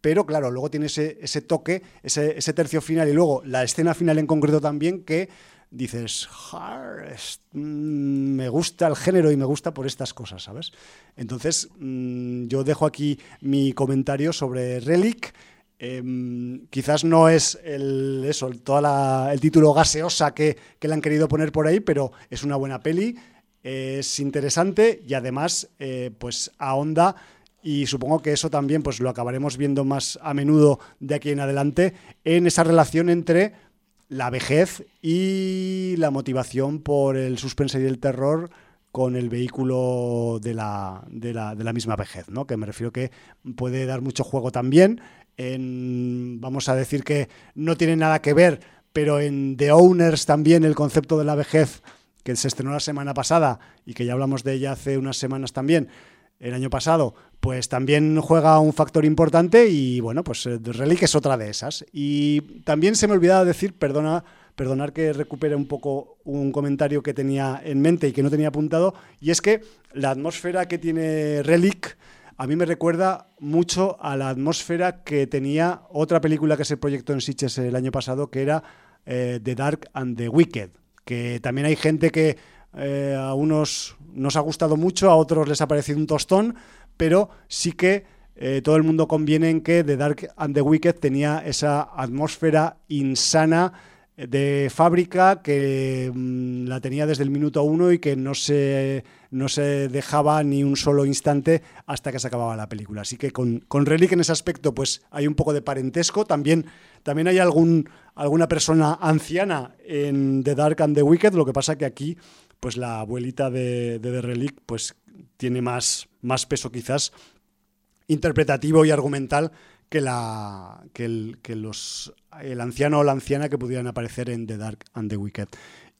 pero claro, luego tiene ese, ese toque, ese, ese, tercio final y luego la escena final en concreto también que dices, mm, me gusta el género y me gusta por estas cosas, ¿sabes? Entonces, mm, yo dejo aquí mi comentario sobre Relic. Em, quizás no es el, eso, toda el título gaseosa que, que, le han querido poner por ahí, pero es una buena peli, es interesante y además eh, pues ahonda y supongo que eso también pues lo acabaremos viendo más a menudo de aquí en adelante en esa relación entre la vejez y la motivación por el suspense y el terror con el vehículo de la, de la, de la misma vejez, ¿no? Que me refiero que puede dar mucho juego también. En, vamos a decir que no tiene nada que ver, pero en The Owners también el concepto de la vejez, que se estrenó la semana pasada y que ya hablamos de ella hace unas semanas también, el año pasado, pues también juega un factor importante y bueno, pues eh, Relic es otra de esas. Y también se me olvidaba decir, perdona, perdonar que recupere un poco un comentario que tenía en mente y que no tenía apuntado, y es que la atmósfera que tiene Relic a mí me recuerda mucho a la atmósfera que tenía otra película que se proyectó en Sitges el año pasado, que era eh, The Dark and the Wicked, que también hay gente que eh, a unos nos ha gustado mucho, a otros les ha parecido un tostón, pero sí que eh, todo el mundo conviene en que The Dark and the Wicked tenía esa atmósfera insana de fábrica que mm, la tenía desde el minuto uno y que no se, no se dejaba ni un solo instante hasta que se acababa la película. Así que con, con Relic en ese aspecto pues hay un poco de parentesco. También, también hay algún, alguna persona anciana en The Dark and the Wicked, lo que pasa que aquí pues la abuelita de, de The Relic pues tiene más, más peso quizás interpretativo y argumental que, la, que, el, que los, el anciano o la anciana que pudieran aparecer en The Dark and the Wicked.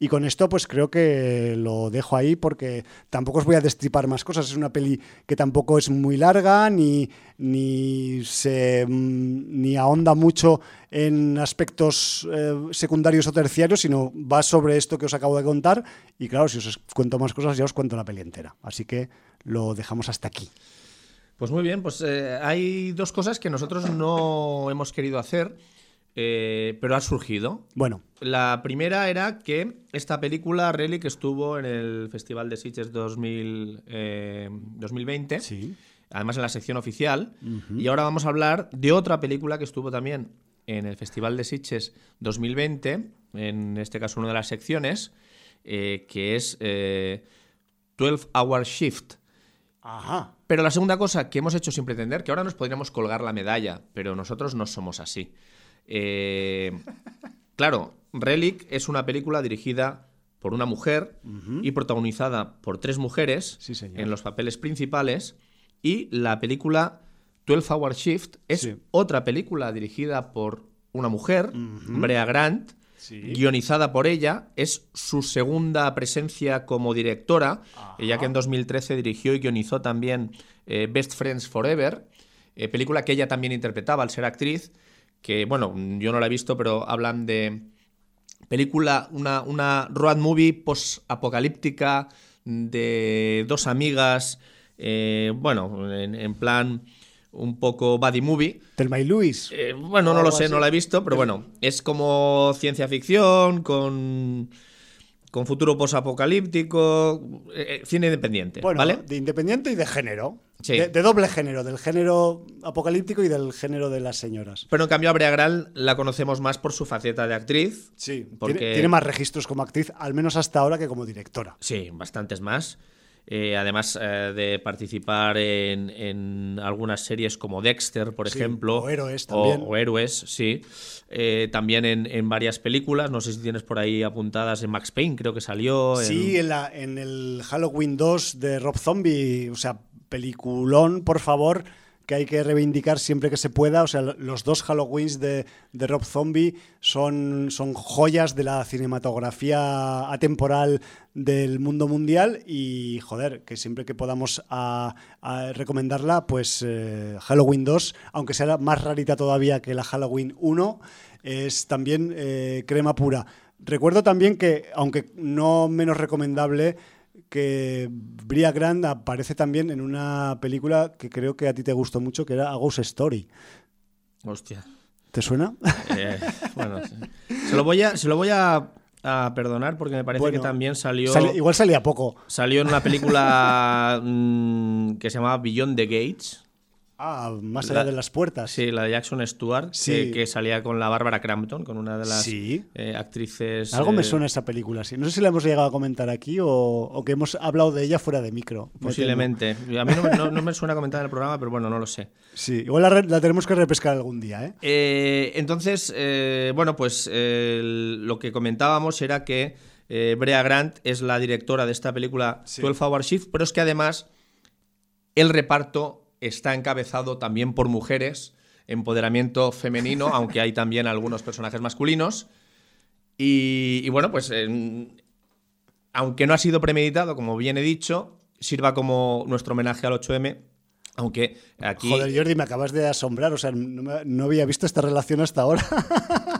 Y con esto pues creo que lo dejo ahí porque tampoco os voy a destripar más cosas. Es una peli que tampoco es muy larga ni, ni, se, mm, ni ahonda mucho en aspectos eh, secundarios o terciarios, sino va sobre esto que os acabo de contar. Y claro, si os cuento más cosas ya os cuento la peli entera. Así que lo dejamos hasta aquí. Pues muy bien, pues eh, hay dos cosas que nosotros no hemos querido hacer, eh, pero ha surgido. Bueno. La primera era que esta película, Relic, estuvo en el Festival de Sitges 2000, 2020. Sí. Además en la sección oficial. Y ahora vamos a hablar de otra película que estuvo también en el Festival de Sitges 2020, en este caso una de las secciones, eh, que es 12 Hour Shift. Ajá. Pero la segunda cosa que hemos hecho sin pretender, que ahora nos podríamos colgar la medalla, pero nosotros no somos así. Eh, claro, Relic es una película dirigida por una mujer y protagonizada por tres mujeres en los papeles principales. Y la película 12 Hour Shift es otra película dirigida por una mujer, Brea Grant, guionizada por ella. Es su segunda presencia como directora, ella que en 2013 dirigió y guionizó también eh, Best Friends Forever, eh, película que ella también interpretaba al ser actriz, que bueno, yo no la he visto, pero hablan de película, una, una road movie post-apocalíptica de dos amigas, eh, bueno, en plan un poco buddy movie. Telma y Luis. Eh, bueno, no lo sé, no la he visto, pero bueno, es como ciencia ficción, con, con futuro posapocalíptico, eh, eh, cine independiente. Bueno, ¿vale? de independiente y de género. De, doble género, del género apocalíptico y del género de las señoras. Pero en cambio a Brea la conocemos más por su faceta de actriz. Sí, porque... tiene más registros como actriz, al menos hasta ahora, que como directora. Sí, bastantes más. Eh, además eh, de participar en, algunas series como Dexter, por ejemplo. O Héroes también. O, Héroes, sí. Eh, también en, varias películas, no sé si tienes por ahí apuntadas en Max Payne, creo que salió. Sí, en, la, en el Halloween 2 de Rob Zombie, o sea, peliculón, por favor que hay que reivindicar siempre que se pueda. O sea, los dos Halloweens de, Rob Zombie son, son joyas de la cinematografía atemporal del mundo mundial y, joder, que siempre que podamos a, recomendarla, pues eh, Halloween 2, aunque sea más rarita todavía que la Halloween 1, es también eh, crema pura. Recuerdo también que, aunque no menos recomendable, que Bria Grant aparece también en una película que creo que a ti te gustó mucho, que era A Ghost Story. Hostia. ¿Te suena? Eh, bueno, se lo voy a, se lo voy a, perdonar porque me parece que también salió. igual salía poco. Salió en una película mm, que se llamaba Beyond the Gates. Ah, más allá de las puertas. Sí, la de Jackson Stewart, que, salía con la Bárbara Crampton, con una de las eh, actrices. Algo me eh, suena esa película, sí. No sé si la hemos llegado a comentar aquí o, que hemos hablado de ella fuera de micro. Posiblemente. A mí no, me suena comentar en el programa, pero bueno, no lo sé. Sí, igual la, tenemos que repescar algún día, ¿eh? eh entonces, bueno, pues lo que comentábamos era que Brea Grant es la directora de esta película 12 Hour Shift, pero es que además el reparto está encabezado también por mujeres, empoderamiento femenino, aunque hay también algunos personajes masculinos. Y, bueno, pues aunque no ha sido premeditado, como bien he dicho, sirva como nuestro homenaje al 8M. Aunque aquí. Joder, Jordi, me acabas de asombrar. O sea, no, había visto esta relación hasta ahora.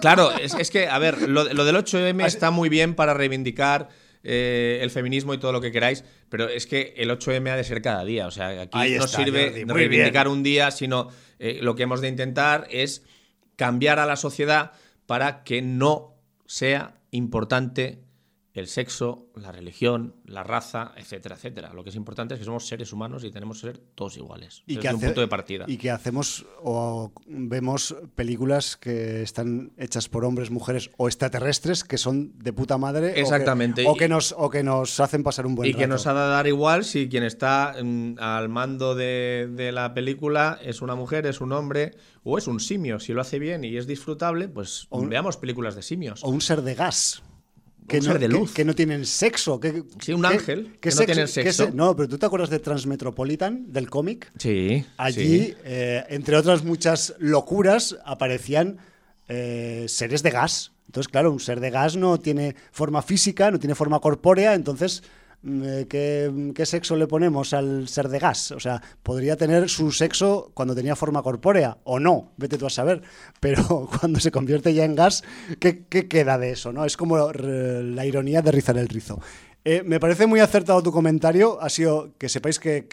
Claro, es, que, a ver, lo, lo del 8M está muy bien para reivindicar eh, el feminismo y todo lo que queráis, pero es que el 8M ha de ser cada día. O sea, aquí no sirve reivindicar un día, sino eh, lo que hemos de intentar es cambiar a la sociedad para que no sea importante el sexo, la religión, la raza, etcétera, etcétera. Lo que es importante es que somos seres humanos y tenemos que ser todos iguales. Y que un punto de partida. Y que hacemos o vemos películas que están hechas por hombres, mujeres o extraterrestres que son de puta madre. Exactamente. O que, nos, o que nos hacen pasar un buen y Y que nos ha de dar igual si quien está mm, al mando de, la película es una mujer, es un hombre o es un simio. Si lo hace bien y es disfrutable, pues veamos películas de simios. O un ser de gas que no, de luz. Que, no tienen sexo. Que, sí, un ángel que, no tienen sexo. no, pero tú te acuerdas de Transmetropolitan, del cómic. Sí. Allí, eh, entre otras muchas locuras, aparecían eh, seres de gas. Entonces, claro, un ser de gas no tiene forma física, no tiene forma corpórea, entonces Eh, ¿Qué, sexo le ponemos al ser de gas? O sea, podría tener su sexo cuando tenía forma corpórea o no, vete tú a saber. Pero cuando se convierte ya en gas, ¿qué, queda de eso? ¿no? Es como la ironía de rizar el rizo. Eh, me parece muy acertado tu comentario. Ha sido que sepáis que,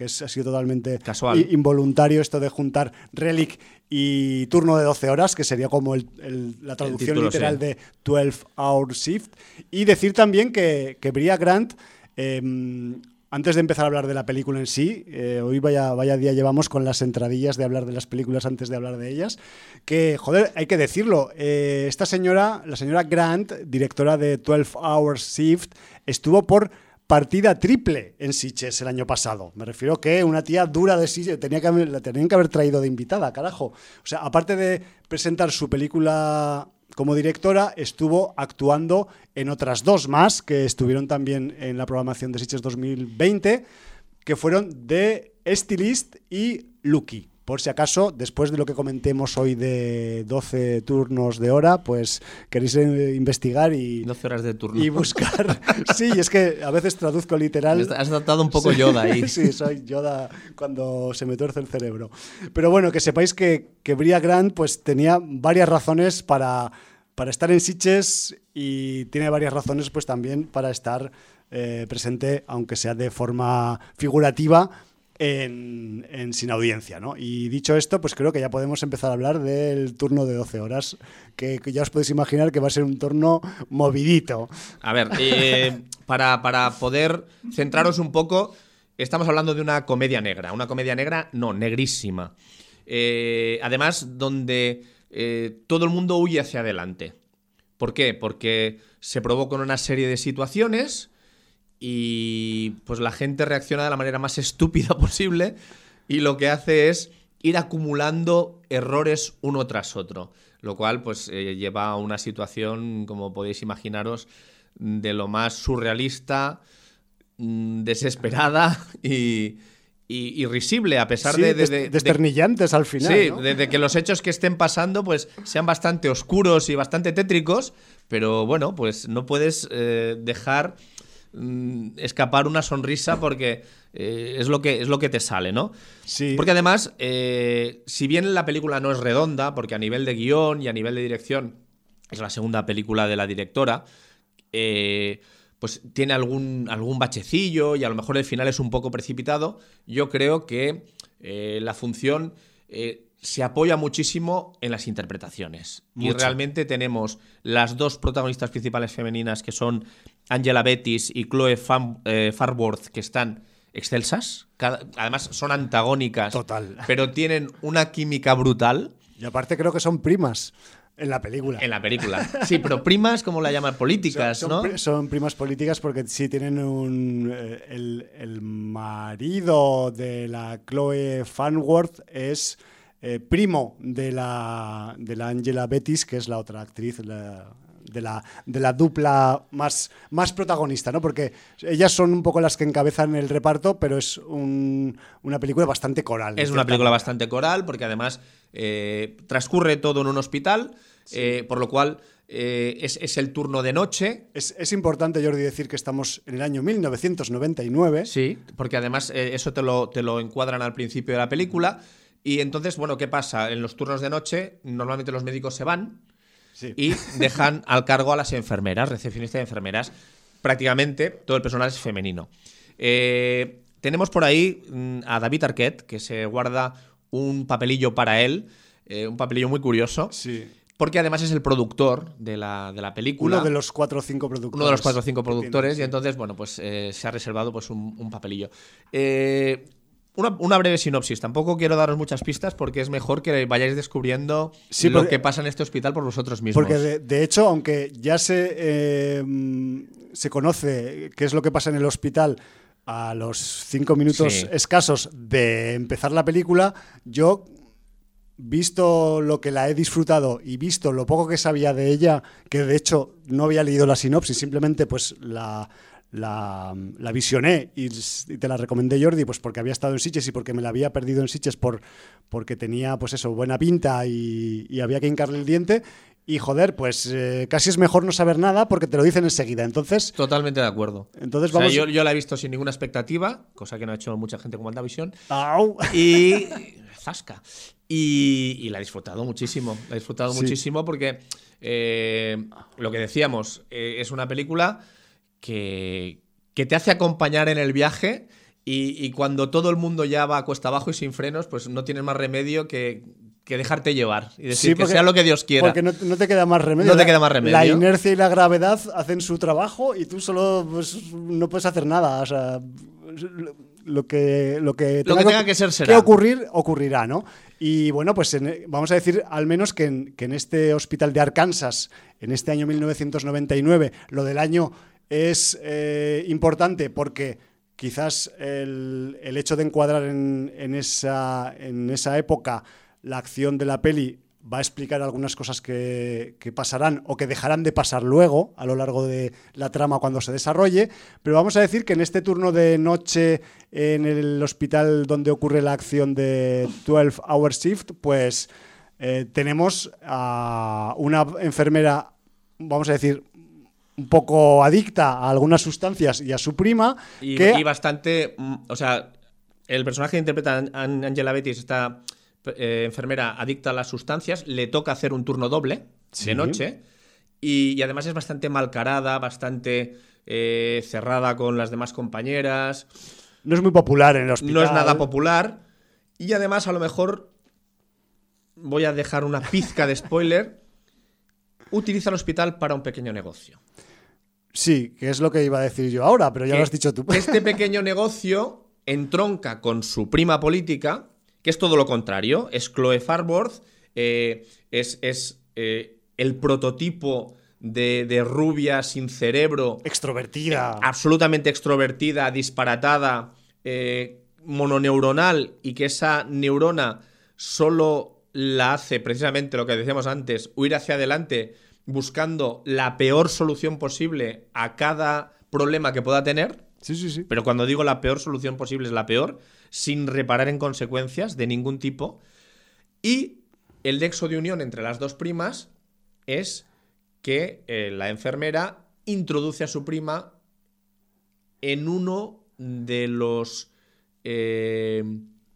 ha sido totalmente Casual. involuntario esto de juntar Relic y turno de 12 horas, que sería como la traducción literal de 12 Hour Shift. Y decir también que, que Bria Grant, em, antes de empezar a hablar de la película en sí, eh, hoy vaya, vaya día llevamos con las entradillas de hablar de las películas antes de hablar de ellas, que, joder, hay que decirlo, eh, esta señora, la señora Grant, directora de 12 Hour Shift, estuvo por partida triple en Siches el año pasado. Me refiero que una tía dura de Siches, tenía que la tenían que haber traído de invitada, carajo. O sea, aparte de presentar su película como directora, estuvo actuando en otras dos más que estuvieron también en la programación de Siches 2020, que fueron The Stylist y Lucky por si acaso, después de lo que comentemos hoy de 12 turnos de hora, pues queréis eh, investigar y... 12 horas de turno. Y buscar... sí, es que a veces traduzco literal... Has tratado un poco Yoda ahí. sí, soy Yoda cuando se me tuerce el cerebro. Pero bueno, que sepáis que, que Bria Grant pues, tenía varias razones para, para estar en Siches y tiene varias razones pues también para estar eh, presente, aunque sea de forma figurativa, en, Sin Audiencia. ¿no? Y dicho esto, pues creo que ya podemos empezar a hablar del turno de 12 horas, que, ya os podéis imaginar que va a ser un turno movidito. A ver, eh, para, poder centraros un poco, estamos hablando de una comedia negra, una comedia negra, no, negrísima. Eh, además, donde eh, todo el mundo huye hacia adelante. ¿Por qué? Porque se provocan una serie de situaciones y pues la gente reacciona de la manera más estúpida posible y lo que hace es ir acumulando errores uno tras otro, lo cual pues eh, lleva a una situación, como podéis imaginaros, de lo más surrealista, mm, desesperada y, risible, a pesar de, de, Desternillantes al final. Sí, de, que los hechos que estén pasando pues sean bastante oscuros y bastante tétricos, pero bueno, pues no puedes eh, dejar escapar una sonrisa porque eh, es, lo que, es lo que te sale, ¿no? Sí. Porque además, eh, si bien la película no es redonda, porque a nivel de guion y a nivel de dirección es la segunda película de la directora, eh, pues tiene algún, algún bachecillo y a lo mejor el final es un poco precipitado, yo creo que la función se apoya muchísimo en las interpretaciones. Y realmente tenemos las dos protagonistas principales femeninas que son Angela Bettis y Chloe eh, Farworth, que están excelsas. además, son antagónicas. Total. Pero tienen una química brutal. Y aparte creo que son primas. En la película. En la película. Sí, pero primas, como la llaman? Políticas, son, ¿no? son primas políticas porque sí tienen un. Eh, el, marido de la Chloe Fanworth es eh, primo de la, de la Angela Bettis, que es la otra actriz, de la, de la dupla más, más protagonista, ¿no? Porque ellas son un poco las que encabezan el reparto, pero es una película bastante coral. Es una película bastante coral, porque además eh, transcurre todo en un hospital, eh, por lo cual eh, es, el turno de noche. Es, importante, Jordi, decir que estamos en el año 1999. Sí, porque además eso te lo, te lo encuadran al principio de la película. Y entonces, bueno, ¿qué pasa? En los turnos de noche, normalmente los médicos se van y dejan al cargo a las enfermeras, recepcionistas de enfermeras. Prácticamente todo el personal es femenino. Eh, tenemos por ahí mm, a David Arquette, que se guarda un papelillo para él, eh, un papelillo muy curioso. Sí. Porque además es el productor de la, de la, película. Uno de los cuatro o cinco productores. Uno de los cuatro o cinco productores. Y entonces, bueno, pues eh, se ha reservado pues, un, un papelillo. Eh, una, breve sinopsis. Tampoco quiero daros muchas pistas porque es mejor que vayáis descubriendo lo que pasa en este hospital por vosotros mismos. Porque de, hecho, aunque ya se, eh, se conoce qué es lo que pasa en el hospital a los cinco minutos escasos de empezar la película, yo visto lo que la he disfrutado y visto lo poco que sabía de ella, que de hecho no había leído la sinopsis, simplemente pues la, la, visioné y, te la recomendé Jordi, pues porque había estado en Sitges y porque me la había perdido en Sitges por, porque tenía, pues eso, buena pinta y, había que hincarle el diente. Y joder, pues eh, casi es mejor no saber nada porque te lo dicen enseguida. Entonces. Totalmente de acuerdo. Entonces vamos. yo, la he visto sin ninguna expectativa, cosa que no ha hecho mucha gente como visión Y. Zasca. Y, la he disfrutado muchísimo. La he disfrutado muchísimo porque eh, lo que decíamos, eh, es una película que, te hace acompañar en el viaje y, cuando todo el mundo ya va a cuesta abajo y sin frenos, pues no tienes más remedio que, dejarte llevar y decir que sea lo que Dios quiera. Porque no, te queda más remedio. No te queda más remedio. La inercia y la gravedad hacen su trabajo y tú solo pues, no puedes hacer nada. O sea, lo que, lo que tenga, que, ser será. Que ocurrir, ocurrirá, ¿no? Y bueno, pues vamos a decir al menos que en, que en este hospital de Arkansas, en este año 1999, lo del año es eh, importante porque quizás el, hecho de encuadrar en, esa, en esa época la acción de la peli va a explicar algunas cosas que, pasarán o que dejarán de pasar luego a lo largo de la trama cuando se desarrolle, pero vamos a decir que en este turno de noche en el hospital donde ocurre la acción de 12 Hour Shift, pues eh, tenemos a una enfermera, vamos a decir, un poco adicta a algunas sustancias y a su prima. Y, que... bastante. Mm, o sea, el personaje que interpreta Angela Bettis, esta eh, enfermera adicta a las sustancias, le toca hacer un turno doble de noche. Y, además es bastante malcarada, bastante eh, cerrada con las demás compañeras. No es muy popular en el hospital. No es nada popular. Y además, a lo mejor. Voy a dejar una pizca de spoiler utiliza el hospital para un pequeño negocio. Sí, que es lo que iba a decir yo ahora, pero ya lo has dicho tú. Este pequeño negocio entronca con su prima política, que es todo lo contrario. Es Chloe Farworth, eh, es, eh, el prototipo de, rubia sin cerebro. Extrovertida. Eh, absolutamente extrovertida, disparatada, mononeuronal, y que esa neurona solo la hace precisamente lo que decíamos antes, huir hacia adelante buscando la peor solución posible a cada problema que pueda tener. Sí, sí, sí. Pero cuando digo la peor solución posible es la peor, sin reparar en consecuencias de ningún tipo. Y el nexo de unión entre las dos primas es que eh, la enfermera introduce a su prima en uno de los eh,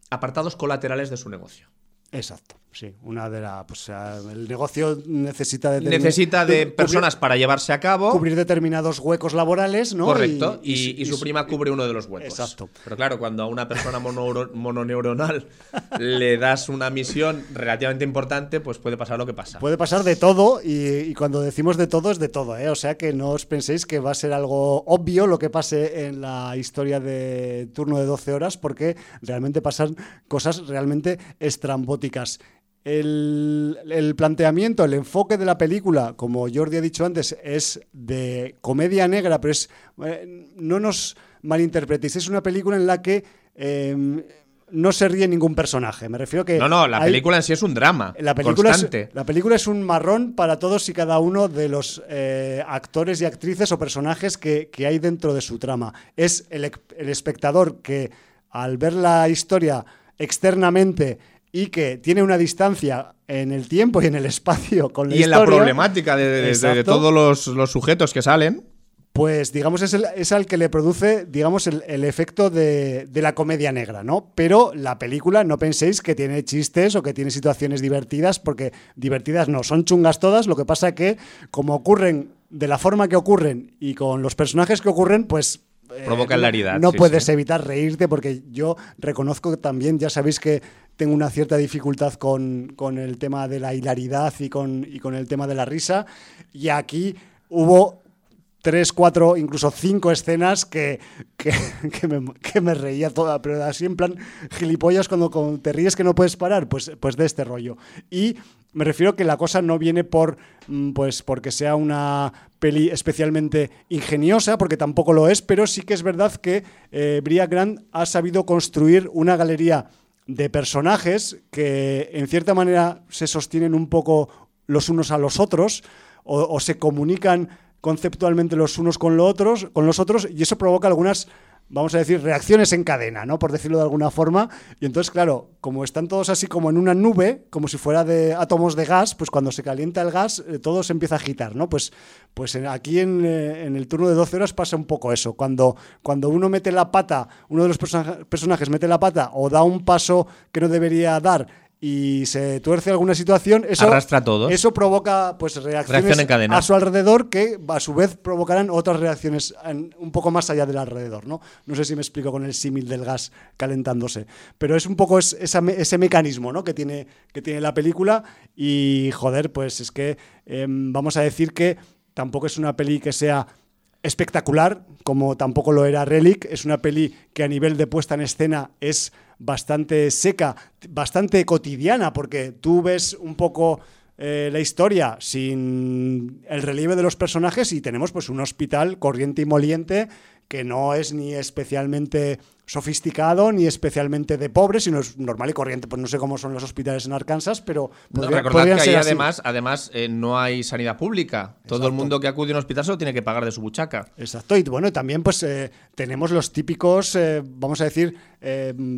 apartados colaterales de su negocio. Exacto. Sí, una de las. Pues, el negocio necesita de. Necesita de personas para llevarse a cabo. Cubrir determinados huecos laborales, ¿no? Correcto. Y, su prima cubre uno de los huecos. Exacto. Pero claro, cuando a una persona mononeuronal le das una misión relativamente importante, pues puede pasar lo que pasa. Puede pasar de todo, y, cuando decimos de todo, es de todo, ¿eh? O sea que no os penséis que va a ser algo obvio lo que pase en la historia de turno de 12 horas, porque realmente pasan cosas realmente estrambóticas. El, planteamiento, el enfoque de la película, como Jordi ha dicho antes, es de comedia negra, pero es eh, no nos malinterpretéis, es una película en la que em, no se ríe ningún personaje. Me refiero que. No, no, la película en sí es un drama. La película, Es, la película es un marrón para todos y cada uno de los eh, actores y actrices o personajes que, hay dentro de su trama. Es el, el espectador que, al ver la historia externamente y que tiene una distancia en el tiempo y en el espacio con la y en la problemática de, todos los, sujetos que salen. Pues digamos es, el, es al que le produce, digamos, el, efecto de, de, la comedia negra, ¿no? Pero la película no penséis que tiene chistes o que tiene situaciones divertidas, porque divertidas no, son chungas todas, lo que pasa que como ocurren de la forma que ocurren y con los personajes que ocurren, pues eh, provoca hilaridad. No, puedes evitar reírte porque yo reconozco que también, ya sabéis que tengo una cierta dificultad con, el tema de la hilaridad y con, y con el tema de la risa. Y aquí hubo tres, cuatro, incluso cinco escenas que, que, me, reía toda, pero así en plan gilipollas cuando, te ríes que no puedes parar, pues, pues de este rollo. Y me refiero que la cosa no viene por mm, pues porque sea una peli especialmente ingeniosa, porque tampoco lo es, pero sí que es verdad que eh, Bria Grant ha sabido construir una galería de personajes que en cierta manera se sostienen un poco los unos a los otros o se comunican conceptualmente los unos con, los otros, con los otros y eso provoca algunas vamos a decir, reacciones en cadena, ¿no? Por decirlo de alguna forma. Y entonces, claro, como están todos así como en una nube, como si fuera de átomos de gas, pues cuando se calienta el gas, eh, todo se empieza a agitar, ¿no? Pues, pues aquí en, eh, en, el turno de 12 horas pasa un poco eso. Cuando, cuando uno mete la pata, uno de los personajes mete la pata o da un paso que no debería dar y se tuerce alguna situación, eso, Arrastra todo. eso provoca pues reacciones a su alrededor que a su vez provocarán otras reacciones un poco más allá del alrededor. ¿no? no sé si me explico con el símil del gas calentándose, pero es un poco ese mecanismo ¿no? que, tiene, que tiene la película y joder, pues es que em, vamos a decir que tampoco es una peli que sea espectacular, como tampoco lo era Relic, es una peli que a nivel de puesta en escena es bastante seca, bastante cotidiana, porque tú ves un poco eh, la historia sin el relieve de los personajes y tenemos pues un hospital corriente y moliente que no es ni especialmente sofisticado ni especialmente de pobre, sino es normal y corriente. Pues no sé cómo son los hospitales en Arkansas, pero podría, recordad que ahí además, además eh, no hay sanidad pública. Todo el mundo que acude a un hospital se lo tiene que pagar de su buchaca. Exacto. Y bueno, también pues eh, tenemos los típicos, vamos a decir,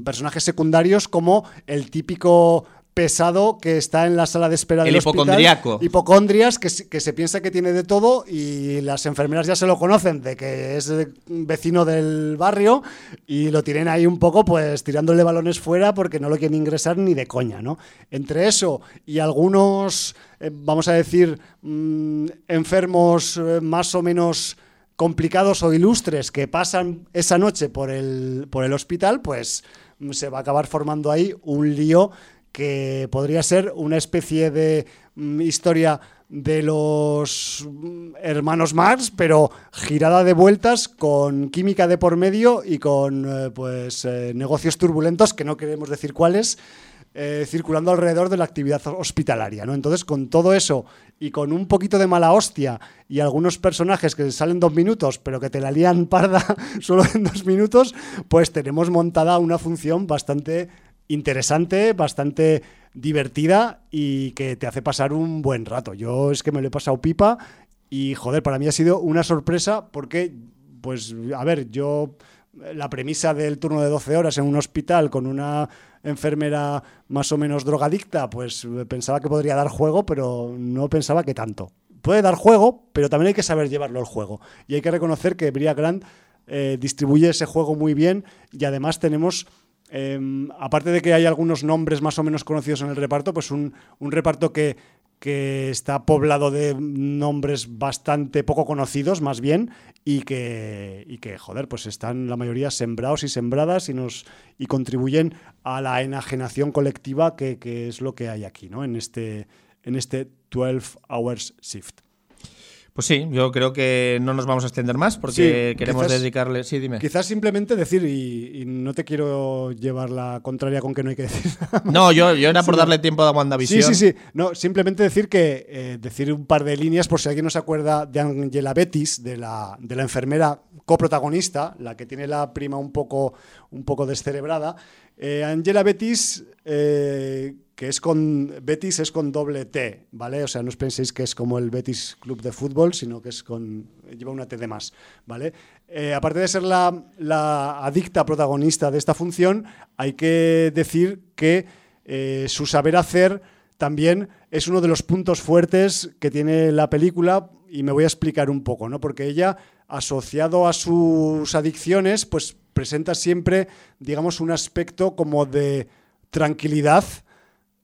personajes secundarios como el típico pesado que está en la sala de espera del el hipocondriaco. Hipocondrias, que, que, se piensa que tiene de todo y las enfermeras ya se lo conocen, de que es vecino del barrio y lo tienen ahí un poco pues tirándole balones fuera porque no lo quieren ingresar ni de coña, ¿no? Entre eso y algunos, eh, vamos a decir, mm, enfermos eh, más o menos complicados o ilustres que pasan esa noche por el, por el hospital, pues se va a acabar formando ahí un lío que podría ser una especie de mm, historia de los mm, hermanos Marx, pero girada de vueltas con química de por medio y con eh, pues eh, negocios turbulentos que no queremos decir cuáles. Eh, circulando alrededor de la actividad hospitalaria. ¿no? Entonces, con todo eso y con un poquito de mala hostia y algunos personajes que salen dos minutos, pero que te la lían parda solo en dos minutos, pues tenemos montada una función bastante interesante, bastante divertida y que te hace pasar un buen rato. Yo es que me lo he pasado pipa y joder, para mí ha sido una sorpresa porque, pues, a ver, yo la premisa del turno de 12 horas en un hospital con una enfermera más o menos drogadicta, pues pensaba que podría dar juego, pero no pensaba que tanto. Puede dar juego, pero también hay que saber llevarlo al juego. Y hay que reconocer que Bria Grant eh, distribuye ese juego muy bien y además tenemos em, aparte de que hay algunos nombres más o menos conocidos en el reparto, pues un, un reparto que que está poblado de nombres bastante poco conocidos, más bien, y que, y que joder, pues están la mayoría sembrados y sembradas y, nos, y contribuyen a la enajenación colectiva que, que es lo que hay aquí, ¿no? En este, en este 12 Hours Shift. Pues sí, yo creo que no nos vamos a extender más porque queremos dedicarle. Sí, dime. Quizás simplemente decir, y, no te quiero llevar la contraria con que no hay que decir. no, yo, yo era por darle tiempo a WandaVision. Sí, sí, sí. No, simplemente decir que eh, decir un par de líneas por si alguien no se acuerda de Angela Betis, de la, de la enfermera coprotagonista, la que tiene la prima un poco, un poco descerebrada. Eh, Angela Betis. Eh, que es con Betis es con doble T, ¿vale? O sea, no os penséis que es como el Betis Club de Fútbol, sino que es con lleva una T de más, ¿vale? Eh, aparte de ser la, adicta protagonista de esta función, hay que decir que su saber hacer también es uno de los puntos fuertes que tiene la película y me voy a explicar un poco, ¿no? Porque ella, asociado a sus adicciones, pues presenta siempre, digamos, un aspecto como de tranquilidad,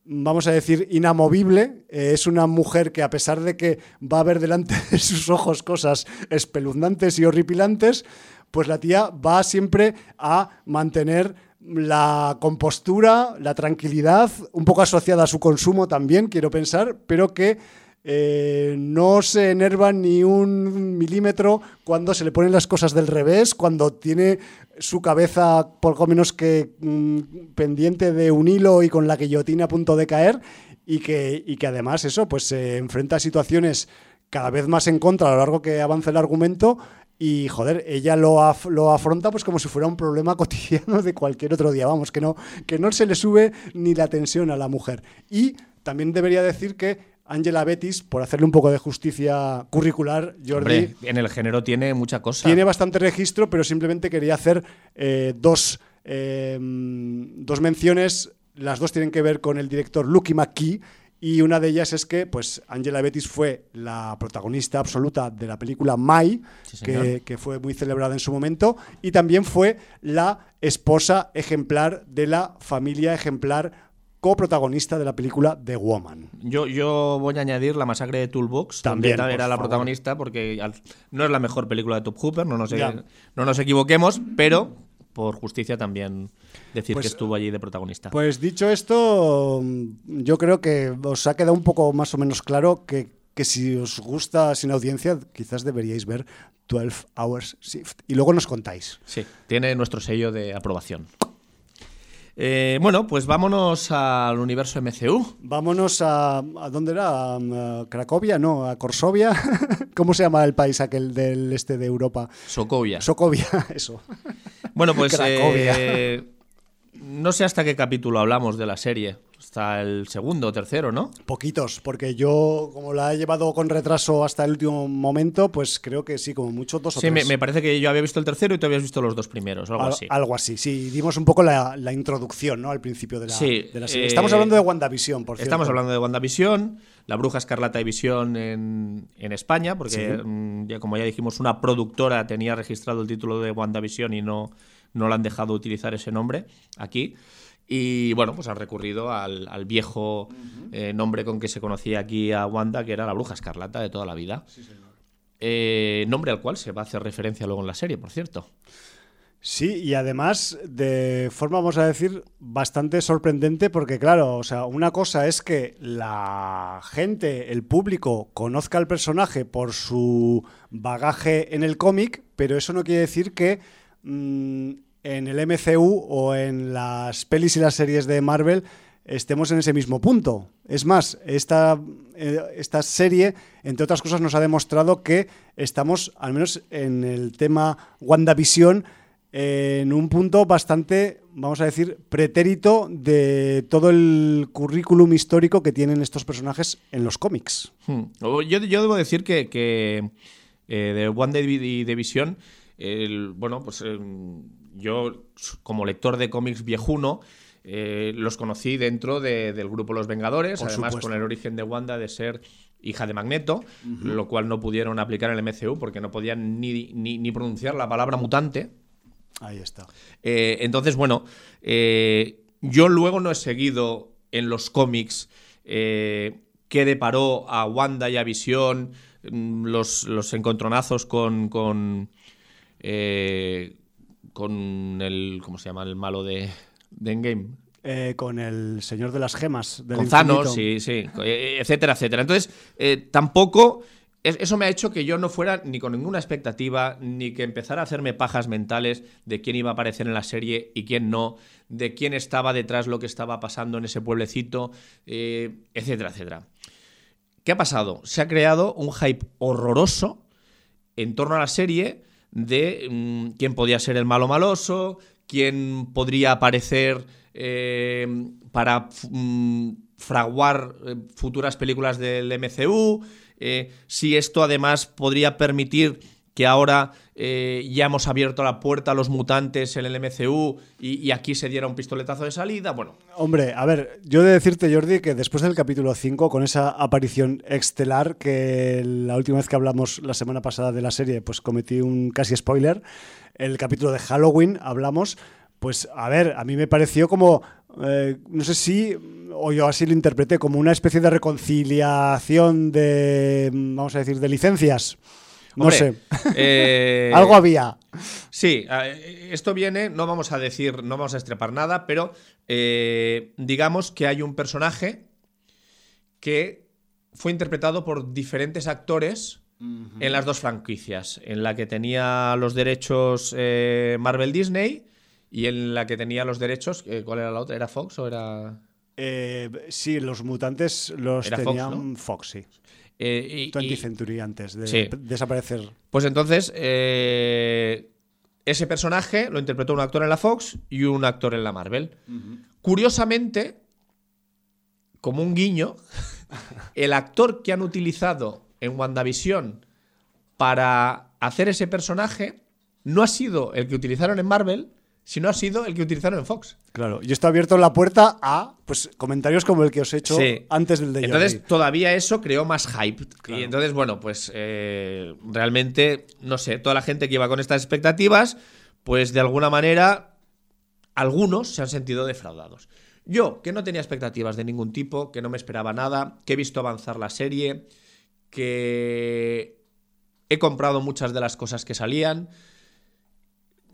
vamos a decir, inamovible. Eh, es una mujer que a pesar de que va a ver delante de sus ojos cosas espeluznantes y horripilantes, pues la tía va siempre a mantener la compostura, la tranquilidad, un poco asociada a su consumo también, quiero pensar, pero que eh, no se enerva ni un milímetro cuando se le ponen las cosas del revés, cuando tiene su cabeza poco menos que mm, pendiente de un hilo y con la guillotina a punto de caer y que, y que además eso pues se enfrenta a situaciones cada vez más en contra a lo largo que avanza el argumento y joder, ella lo, lo, afronta pues como si fuera un problema cotidiano de cualquier otro día, vamos, que no, que no se le sube ni la tensión a la mujer. Y también debería decir que Angela Betis, por hacerle un poco de justicia curricular, Jordi. en el género tiene mucha cosa. Tiene bastante registro, pero simplemente quería hacer eh, dos, eh, dos menciones. Las dos tienen que ver con el director Lucky McKee. Y una de ellas es que pues, Angela Betis fue la protagonista absoluta de la película Mai, que, que, fue muy celebrada en su momento, y también fue la esposa ejemplar de la familia ejemplar coprotagonista de la película The Woman. Yo, yo voy a añadir La masacre de Toolbox, también era la protagonista, porque no es la mejor película de Top Hooper, no nos, no nos equivoquemos, pero por justicia también decir que pues, estuvo allí de protagonista. Pues dicho esto, yo creo que os ha quedado un poco más o menos claro que, que si os gusta sin audiencia, quizás deberíais ver 12 Hours Shift. Y luego nos contáis. Sí, tiene nuestro sello de aprobación. Eh, bueno, pues vámonos al universo MCU. Vámonos a. ¿A dónde era? ¿A Cracovia? No, a Corsovia. ¿Cómo se llama el país aquel del este de Europa? Sokovia. Sokovia, eso. Bueno, pues. Eh, no sé hasta qué capítulo hablamos de la serie hasta el segundo o tercero, ¿no? Poquitos, porque yo, como la he llevado con retraso hasta el último momento, pues creo que sí, como mucho dos o tres. Sí, me, parece que yo había visto el tercero y tú habías visto los dos primeros, algo así. Algo así, sí. Dimos un poco la, introducción, ¿no? Al principio de la, serie. Estamos hablando de WandaVision, por cierto. Estamos hablando de WandaVision, la Bruja Escarlata y Visión en, España, porque, mm, ya, como ya dijimos, una productora tenía registrado el título de WandaVision y no, no le han dejado utilizar ese nombre aquí. Y bueno, pues han recurrido al, viejo eh, nombre con que se conocía aquí a Wanda, que era la bruja escarlata de toda la vida. Eh, nombre al cual se va a hacer referencia luego en la serie, por cierto. Sí, y además de forma, vamos a decir, bastante sorprendente, porque claro, o sea, una cosa es que la gente, el público, conozca al personaje por su bagaje en el cómic, pero eso no quiere decir que mm, en el MCU o en las pelis y las series de Marvel estemos en ese mismo punto. Es más, esta, eh, esta serie, entre otras cosas, nos ha demostrado que estamos, al menos en el tema WandaVision, en un punto bastante, vamos a decir, pretérito de todo el currículum histórico que tienen estos personajes en los cómics. Hmm. Yo, debo decir que, que eh, de WandaVision, bueno, pues em, yo, como lector de cómics viejuno, eh, los conocí dentro del grupo Los Vengadores, además con el origen de Wanda de ser hija de Magneto, lo cual no pudieron aplicar en el MCU porque no podían ni, ni, pronunciar la palabra mutante. Ahí está. Eh, entonces, bueno, eh, yo luego no he seguido en los cómics eh, qué deparó a Wanda y a Visión mm, los, los encontronazos con. con, con el. ¿Cómo se llama? El malo de, de Endgame. con el señor de las gemas. Del con Thanos, sí, sí, etcétera, etcétera. Entonces, tampoco eso me ha hecho que yo no fuera ni con ninguna expectativa, ni que empezara a hacerme pajas mentales de quién iba a aparecer en la serie y quién no, de quién estaba detrás lo que estaba pasando en ese pueblecito, eh, etcétera, etcétera. ¿Qué ha pasado? Se ha creado un hype horroroso en torno a la serie de mm, quién podía ser el malo maloso, quién podría aparecer eh, para mm, fraguar eh, futuras películas del MCU. Eh, si esto además podría permitir que ahora eh, ya hemos abierto la puerta a los mutantes en el MCU y, aquí se diera un pistoletazo de salida. Bueno. Hombre, a ver, yo he de decirte, Jordi, que después del capítulo 5, con esa aparición estelar, que la última vez que hablamos la semana pasada de la serie, pues cometí un casi spoiler, el capítulo de Halloween hablamos, pues a ver, a mí me pareció como, eh, no sé si o yo así lo interpreté, como una especie de reconciliación de, vamos a decir, de licencias. No sé. Eh, Algo había. Sí, esto viene, no vamos a decir, no vamos a estrepar nada, pero eh, digamos que hay un personaje que fue interpretado por diferentes actores en las dos franquicias, en la que tenía los derechos eh, Marvel Disney y en la que tenía los derechos, ¿cuál era la otra? ¿Era Fox o era...? Eh, sí, los mutantes los tenían Fox, sí. Eh, 20 Century antes de desaparecer. Pues entonces, eh, ese personaje lo interpretó un actor en la Fox y un actor en la Marvel. Curiosamente, como un guiño, el actor que han utilizado en WandaVision para hacer ese personaje no ha sido el que utilizaron en Marvel, si no ha sido el que utilizaron en Fox. Claro, y esto ha abierto la puerta a pues, comentarios como el que os he hecho antes del de Entonces, todavía eso creó más hype. Y entonces, bueno, pues eh, realmente, no sé, toda la gente que iba con estas expectativas, pues de alguna manera, algunos se han sentido defraudados. Yo, que no tenía expectativas de ningún tipo, que no me esperaba nada, que he visto avanzar la serie, que he comprado muchas de las cosas que salían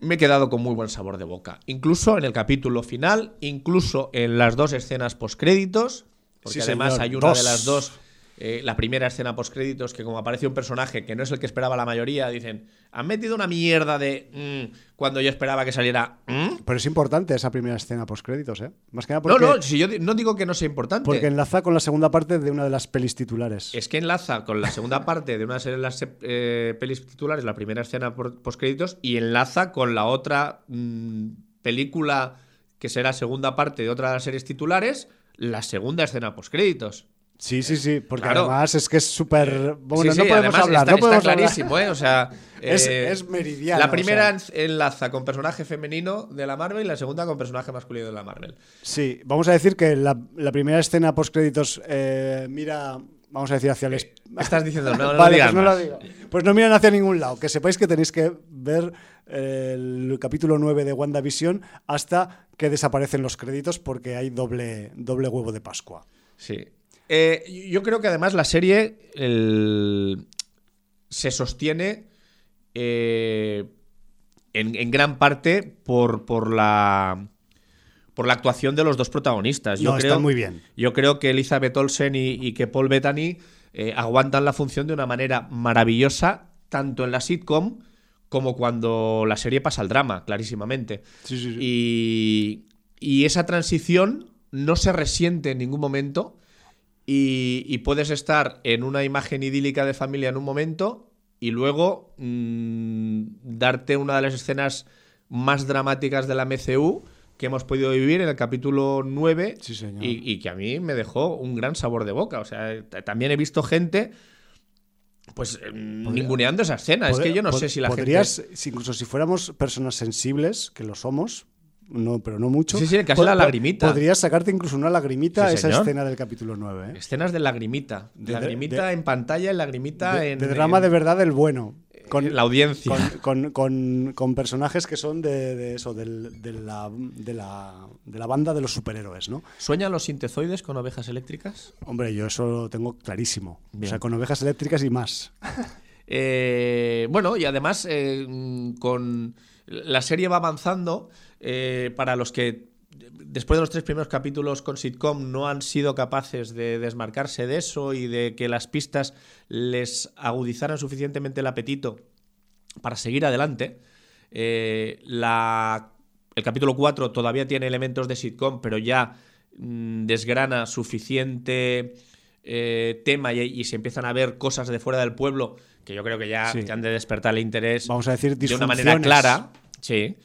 me he quedado con muy buen sabor de boca. Incluso en el capítulo final, incluso en las dos escenas postcréditos, porque además hay una de las dos eh, la primera escena post créditos que como aparece un personaje que no es el que esperaba la mayoría, dicen, han metido una mierda de mm", cuando yo esperaba que saliera. Mm". Pero es importante esa primera escena post créditos, ¿eh? Más que nada porque, No, no, si yo no digo que no sea importante. Porque enlaza con la segunda parte de una de las pelis titulares. Es que enlaza con la segunda parte de una de las eh, pelis titulares, la primera escena post créditos, y enlaza con la otra mm, película que será segunda parte de otra de las series titulares, la segunda escena post créditos. Sí, sí, sí, porque además es que es súper. Bueno, no podemos hablar. Está, no podemos clarísimo, ¿eh? O sea. es, eh, es, meridiano. La primera enlaza con personaje femenino de la Marvel y la segunda con personaje masculino de la Marvel. Sí, vamos a decir que la, primera escena post-créditos eh, mira. Vamos a decir hacia el. Eh, estás diciendo, no, no, vale, pues no lo digo. Pues no miran hacia ningún lado. Que sepáis que tenéis que ver el capítulo 9 de WandaVision hasta que desaparecen los créditos porque hay doble, doble huevo de Pascua. Sí. Eh, yo creo que además la serie se sostiene eh, en, gran parte por, por, la, por la actuación de los dos protagonistas. Yo no, creo, muy bien. Yo creo que Elizabeth Olsen y, que Paul Bettany eh, aguantan la función de una manera maravillosa, tanto en la sitcom como cuando la serie pasa al drama, clarísimamente. Y, y esa transición no se resiente en ningún momento y, puedes estar en una imagen idílica de familia en un momento y luego mm, darte una de las escenas más dramáticas de la MCU que hemos podido vivir en el capítulo 9 Y, que a mí me dejó un gran sabor de boca. O sea, también he visto gente pues ninguneando esa escena. Es que yo no sé si la podrías, gente... incluso si fuéramos personas sensibles, que lo somos, no, pero no mucho. Sí, sí, casi la lagrimita. Podrías sacarte incluso una lagrimita a esa escena del capítulo 9. ¿eh? Escenas de lagrimita. De, lagrimita en pantalla y lagrimita en. De drama de verdad del bueno. con la audiencia. Con, personajes que son de, eso, de, la, de, la, banda de los superhéroes, ¿no? ¿Sueñan los sintezoides con ovejas eléctricas? Hombre, yo eso lo tengo clarísimo. O sea, con ovejas eléctricas y más. Eh, bueno, y además, eh, con la serie va avanzando. Para los que después de los tres primeros capítulos con sitcom no han sido capaces de desmarcarse de eso y de que las pistas les agudizaran suficientemente el apetito para seguir adelante. Eh, el capítulo 4 todavía tiene elementos de sitcom, pero ya mm, desgrana suficiente eh, tema y, se empiezan a ver cosas de fuera del pueblo que yo creo que ya han de despertar el interés Vamos a decir, de una manera clara. Sí.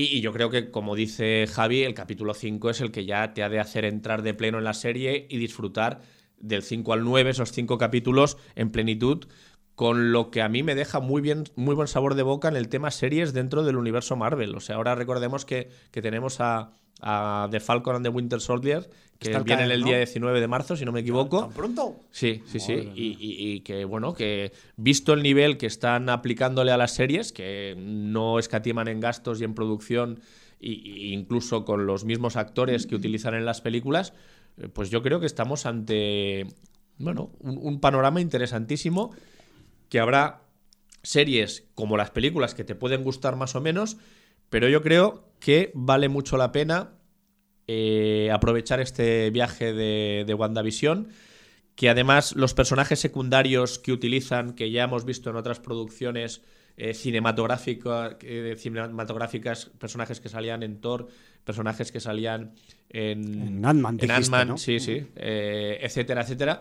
Y, yo creo que, como dice Javi, el capítulo 5 es el que ya te ha de hacer entrar de pleno en la serie y disfrutar del 5 al 9, esos cinco capítulos en plenitud, con lo que a mí me deja muy bien, muy buen sabor de boca en el tema series dentro del universo Marvel. O sea, ahora recordemos que, que tenemos a, a The Falcon and the Winter Soldier, que viene el día 19 de marzo, si no me equivoco. ¿Tan pronto? Sí, sí, sí. Y, que, bueno, que visto el nivel que están aplicándole a las series, que no escatiman en gastos y en producción, e incluso con los mismos actores que utilizan en las películas, eh, pues yo creo que estamos ante, bueno, un panorama interesantísimo, que habrá series como las películas que te pueden gustar más o menos, pero yo creo que vale mucho la pena eh, aprovechar este viaje de, de WandaVision, que además los personajes secundarios que utilizan, que ya hemos visto en otras producciones eh, cinematográficas, personajes que salían en Thor, personajes que salían en, en Ant-Man, sí, sí, eh, etcétera, etcétera.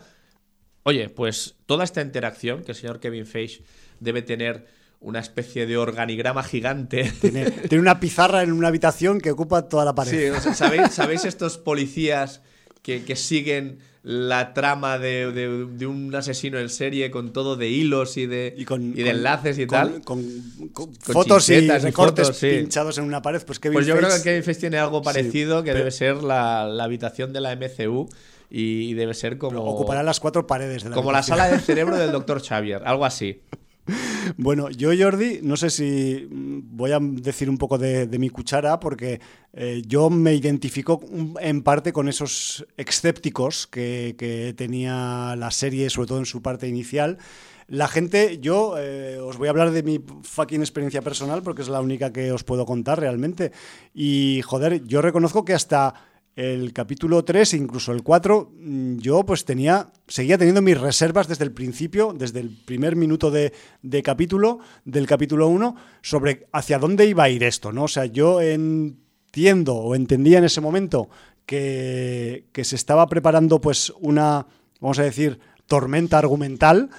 Oye, pues toda esta interacción que el señor Kevin Feige debe tener una especie de organigrama gigante. Tiene, una pizarra en una habitación que ocupa toda la pared. Sí, ¿sabéis, estos policías que, siguen la trama de, un asesino en serie con todo de hilos y de, de enlaces y tal. Con, fotos y recortes pinchados en una pared. Pues, pues yo creo que Kevin Feige tiene algo parecido que debe ser la, habitación de la MCU y debe ser como... Ocupará las cuatro paredes de la Como la sala del cerebro del Dr. Xavier, algo así. Bueno, yo Jordi, no sé si voy a decir un poco de, mi cuchara, porque eh, yo me identifico en parte con esos escépticos que, tenía la serie, sobre todo en su parte inicial. La gente, yo eh, os voy a hablar de mi fucking experiencia personal, porque es la única que os puedo contar realmente. Y joder, yo reconozco que hasta el capítulo 3 e incluso el 4, mm, yo pues tenía, seguía teniendo mis reservas desde el principio, desde el primer minuto de, capítulo, del capítulo 1, sobre hacia dónde iba a ir esto, ¿no? O sea, yo entiendo o entendía en ese momento que, que se estaba preparando pues una, vamos a decir, tormenta argumental,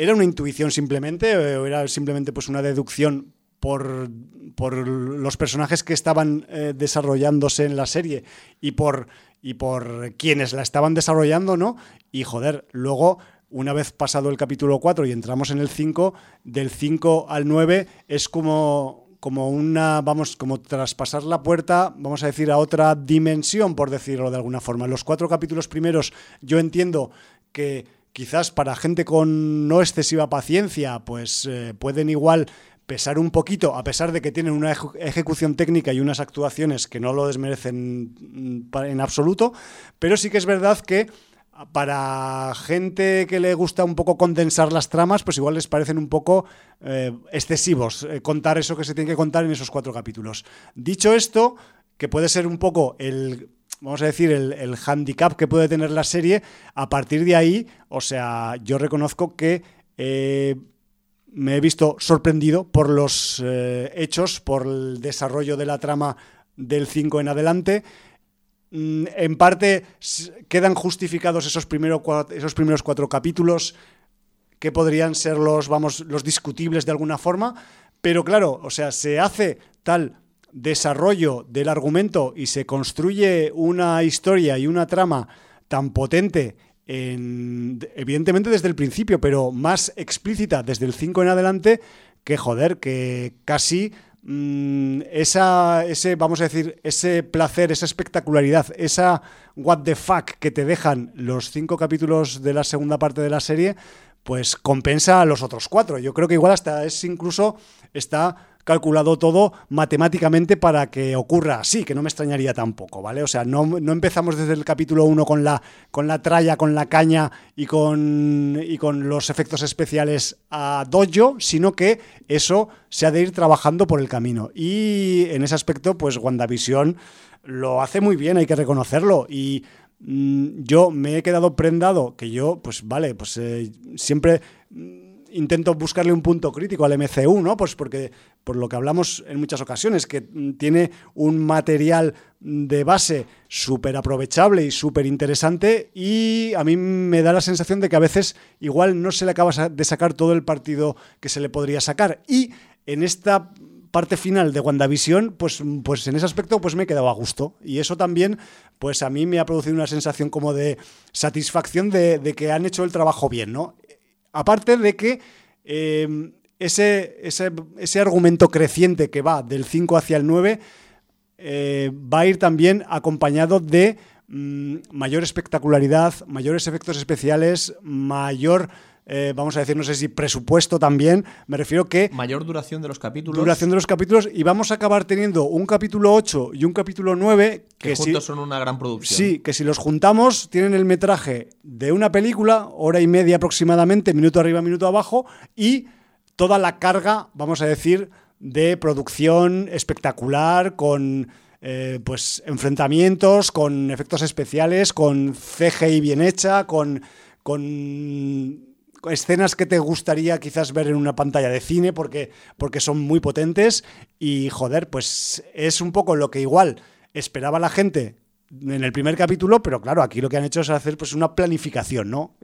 ¿Era una intuición simplemente o era simplemente pues una deducción por, por los personajes que estaban eh, desarrollándose en la serie y por, y por quienes la estaban desarrollando, ¿no? Y joder, luego una vez pasado el capítulo 4 y entramos en el 5, del 5 al 9 es como, como una, vamos, como traspasar la puerta, vamos a decir, a otra dimensión, por decirlo de alguna forma. Los cuatro capítulos primeros yo entiendo que quizás para gente con no excesiva paciencia, pues eh, pueden igual pesar un poquito, a pesar de que tienen una ejecución técnica y unas actuaciones que no lo desmerecen mm, en absoluto, pero sí que es verdad que para gente que le gusta un poco condensar las tramas, pues igual les parecen un poco eh, excesivos eh, contar eso que se tiene que contar en esos cuatro capítulos. Dicho esto, que puede ser un poco el vamos a decir, el, handicap que puede tener la serie, a partir de ahí, o sea, yo reconozco que eh, me he visto sorprendido por los eh, hechos, por el desarrollo de la trama del 5 en adelante. Mm, en parte quedan justificados esos, esos primeros cuatro capítulos que podrían ser los, vamos, los discutibles de alguna forma, pero claro, o sea, se hace tal desarrollo del argumento y se construye una historia y una trama tan potente evidentemente desde el principio, pero más explícita desde el 5 en adelante, que joder, que casi mm, esa, ese, vamos a decir, ese placer, esa espectacularidad, esa what the fuck que te dejan los cinco capítulos de la segunda parte de la serie, pues compensa a los otros cuatro. Yo creo que igual hasta es incluso está calculado todo matemáticamente para que ocurra así, que no me extrañaría tampoco, ¿vale? O sea, no, no empezamos desde el capítulo 1 con la, con la tralla, con la caña y con, y con los efectos especiales a dojo, sino que eso se ha de ir trabajando por el camino. Y en ese aspecto, pues WandaVision lo hace muy bien, hay que reconocerlo. Y mm, yo me he quedado prendado, que yo, pues vale, pues eh, siempre intento buscarle un punto crítico al MCU, ¿no? Pues porque, por lo que hablamos en muchas ocasiones, que tiene un material de base súper aprovechable y súper interesante y a mí me da la sensación de que a veces igual no se le acaba de sacar todo el partido que se le podría sacar. Y en esta parte final de WandaVision, pues, pues en ese aspecto pues me he quedado a gusto. Y eso también, pues a mí me ha producido una sensación como de satisfacción de, de que han hecho el trabajo bien, ¿no? Aparte de que em, ese, ese, argumento creciente que va del 5 hacia el 9 eh, va a ir también acompañado de mm, mayor espectacularidad, mayores efectos especiales, mayor eh, vamos a decir, no sé si presupuesto también, me refiero que... Mayor duración de los capítulos. Duración de los capítulos y vamos a acabar teniendo un capítulo 8 y un capítulo 9 que, juntos son una gran producción. Sí, que si los juntamos tienen el metraje de una película, hora y media aproximadamente, minuto arriba, minuto abajo, y toda la carga, vamos a decir, de producción espectacular, con... Eh, pues enfrentamientos, con efectos especiales, con CGI bien hecha, con, con escenas que te gustaría quizás ver en una pantalla de cine porque, porque son muy potentes y joder, pues es un poco lo que igual esperaba la gente en el primer capítulo, pero claro, aquí lo que han hecho es hacer pues una planificación, ¿no?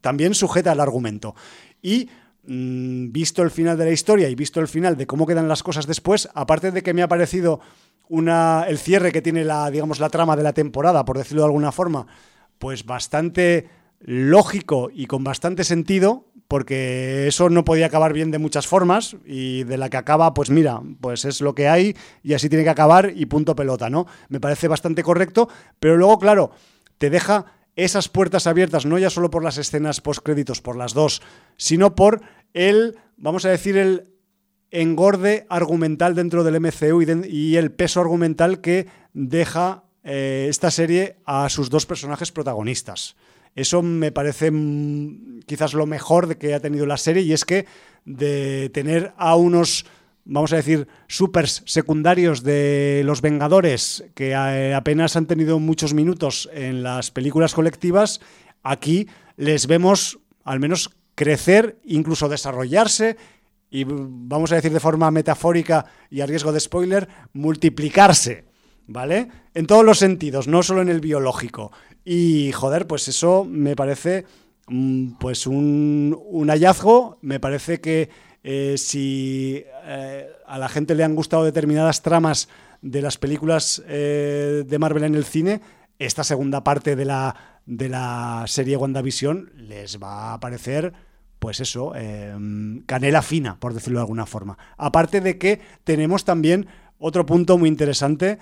También sujeta al argumento. Y mm, visto el final de la historia y visto el final de cómo quedan las cosas después, aparte de que me ha parecido una, el cierre que tiene la, digamos, la trama de la temporada, por decirlo de alguna forma, pues bastante lógico y con bastante sentido, porque eso no podía acabar bien de muchas formas y de la que acaba, pues mira, pues es lo que hay y así tiene que acabar y punto pelota, ¿no? Me parece bastante correcto, pero luego, claro, te deja esas puertas abiertas, no ya solo por las escenas postcréditos, por las dos, sino por el, vamos a decir, el engorde argumental dentro del MCU y, el peso argumental que deja eh, esta serie a sus dos personajes protagonistas. Eso me parece mm, quizás lo mejor que ha tenido la serie y es que de tener a unos vamos a decir, supers secundarios de los Vengadores, que apenas han tenido muchos minutos en las películas colectivas, aquí les vemos al menos crecer, incluso desarrollarse y, vamos a decir de forma metafórica y a riesgo de spoiler, multiplicarse, ¿vale? En todos los sentidos, no solo en el biológico. Y joder, pues eso me parece mm, pues un, hallazgo. Me parece que eh, si eh, a la gente le han gustado determinadas tramas de las películas eh, de Marvel en el cine, esta segunda parte de la, de la serie WandaVision les va a parecer pues eso, canela fina, por decirlo de alguna forma. Aparte de que tenemos también otro punto muy interesante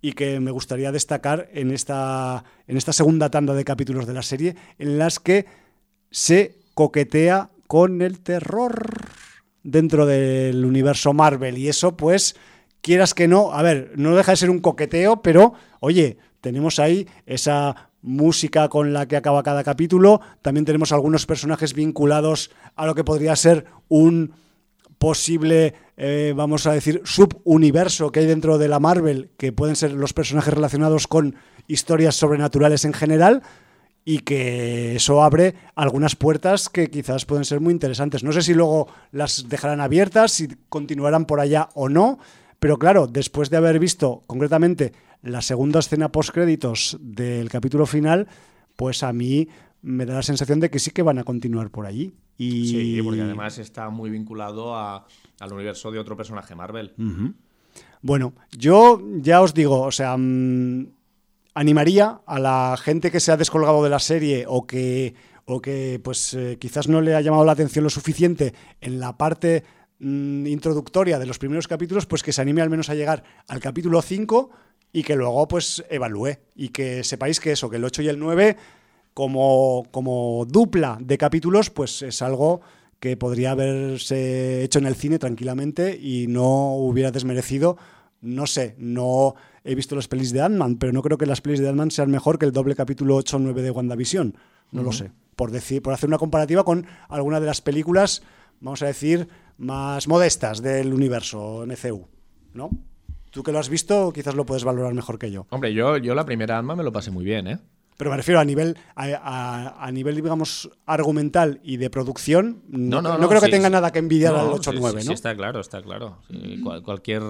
y que me gustaría destacar en esta, en esta segunda tanda de capítulos de la serie, en las que se coquetea con el terror dentro del universo Marvel. Y eso, pues, quieras que no, a ver, no deja de ser un coqueteo, pero, oye, tenemos ahí esa música con la que acaba cada capítulo, también tenemos algunos personajes vinculados a lo que podría ser un posible, eh, vamos a decir, subuniverso que hay dentro de la Marvel, que pueden ser los personajes relacionados con historias sobrenaturales en general, y que eso abre algunas puertas que quizás pueden ser muy interesantes. No sé si luego las dejarán abiertas, si continuarán por allá o no, pero claro, después de haber visto concretamente la segunda escena post-créditos del capítulo final, pues a mí me da la sensación de que sí que van a continuar por allí. Y... Sí, porque además está muy vinculado al universo de otro personaje Marvel. Bueno, yo ya os digo, o sea, mm, animaría a la gente que se ha descolgado de la serie o que, o que pues eh, quizás no le ha llamado la atención lo suficiente en la parte mm, introductoria de los primeros capítulos, pues que se anime al menos a llegar al capítulo 5 y que luego pues evalúe y que sepáis que eso, que el 8 y el 9 como, como dupla de capítulos, pues es algo que podría haberse hecho en el cine tranquilamente y no hubiera desmerecido, no sé, no he visto las pelis de Ant-Man, pero no creo que las pelis de Ant-Man sean mejor que el doble capítulo 8 o 9 de WandaVision, no lo sé, por, decir, por hacer una comparativa con alguna de las películas, vamos a decir, más modestas del universo MCU, ¿no? Tú que lo has visto, quizás lo puedes valorar mejor que yo. Hombre, yo, yo la primera Ant-Man me lo pasé muy bien, ¿eh? Pero me refiero a nivel, a, nivel digamos, argumental y de producción. No, no, creo que tenga nada que envidiar al 8-9, ¿no? Sí, está claro, está claro. cualquier